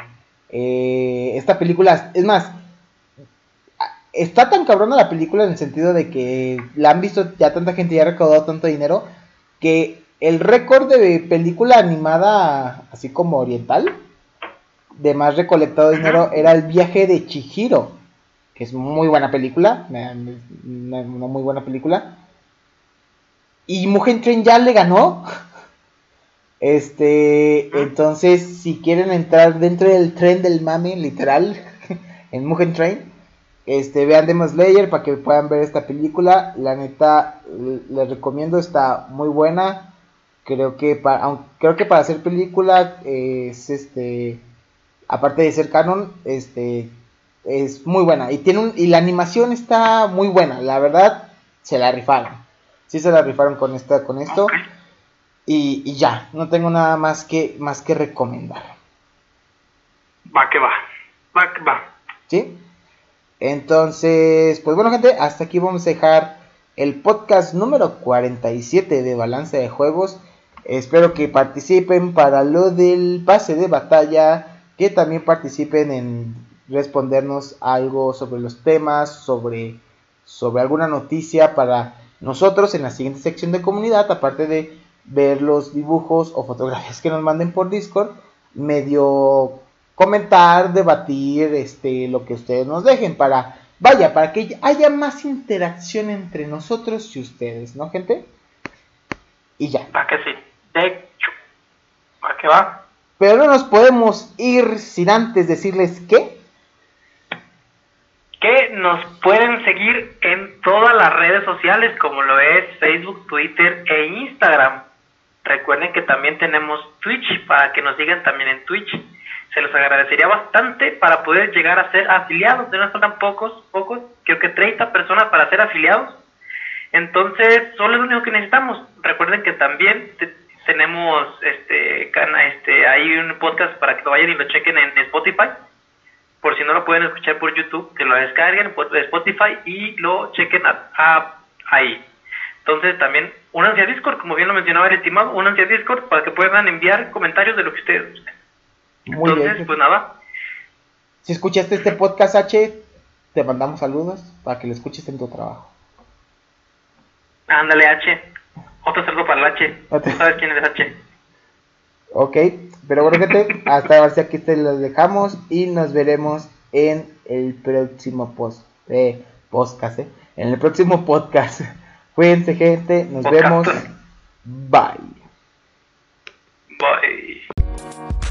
A: eh, esta película, es más, está tan cabrona la película en el sentido de que la han visto ya tanta gente y ha recaudado tanto dinero que el récord de película animada, así como oriental, de más recolectado dinero era el viaje de Chihiro, que es muy buena película, una, muy buena película. Y Mugen Train ya le ganó. Este, entonces, si quieren entrar dentro del tren del mame, literal, (laughs) en Mugen Train, este, vean Demon Slayer para que puedan ver esta película. La neta, les recomiendo, está muy buena. Creo que para, creo que para hacer película es este, aparte de ser canon, este, es muy buena y tiene un, y la animación está muy buena. La verdad, se la rifaron. Sí se la rifaron con esta, con esto. Y, ya, no tengo nada más que, más que recomendar.
B: Va que va, va que va.
A: ¿Sí? Entonces, pues bueno gente, hasta aquí vamos a dejar el podcast número 47 de Balance de Juegos. Espero que participen para lo del pase de batalla, que también participen en respondernos algo sobre los temas, sobre, sobre alguna noticia para nosotros en la siguiente sección de comunidad, aparte de ver los dibujos o fotografías que nos manden por Discord, medio comentar, debatir, este, lo que ustedes nos dejen para, vaya, para que haya más interacción entre nosotros y ustedes, ¿no, gente? Y ya.
B: Para que sí, de hecho, para que va.
A: Pero no nos podemos ir sin antes decirles que
B: que nos pueden seguir en todas las redes sociales como lo es Facebook, Twitter e Instagram. Recuerden que también tenemos Twitch para que nos sigan también en Twitch. Se los agradecería bastante para poder llegar a ser afiliados. De no faltan pocos, pocos, creo que 30 personas para ser afiliados. Entonces, solo es lo único que necesitamos. Recuerden que también tenemos este, cana, este, hay un podcast para que lo vayan y lo chequen en Spotify. Por si no lo pueden escuchar por YouTube, que lo descarguen en Spotify y lo chequen ahí. Entonces también únanse a Discord, como bien lo mencionaba el estimado, únanse a Discord para que puedan enviar comentarios de lo que ustedes gusten. Entonces, pues nada.
A: Si escuchaste este podcast H, te mandamos saludos para que lo escuches en tu trabajo.
B: Ándale H. Otro saludo para el H. ¿Sabes quién es H?
A: Ok, pero bueno gente, hasta ahora aquí te los dejamos y nos veremos en el próximo post, eh, podcast, eh, en el próximo podcast. (laughs) Cuídense, gente. Nos vemos. Bye.
B: Bye.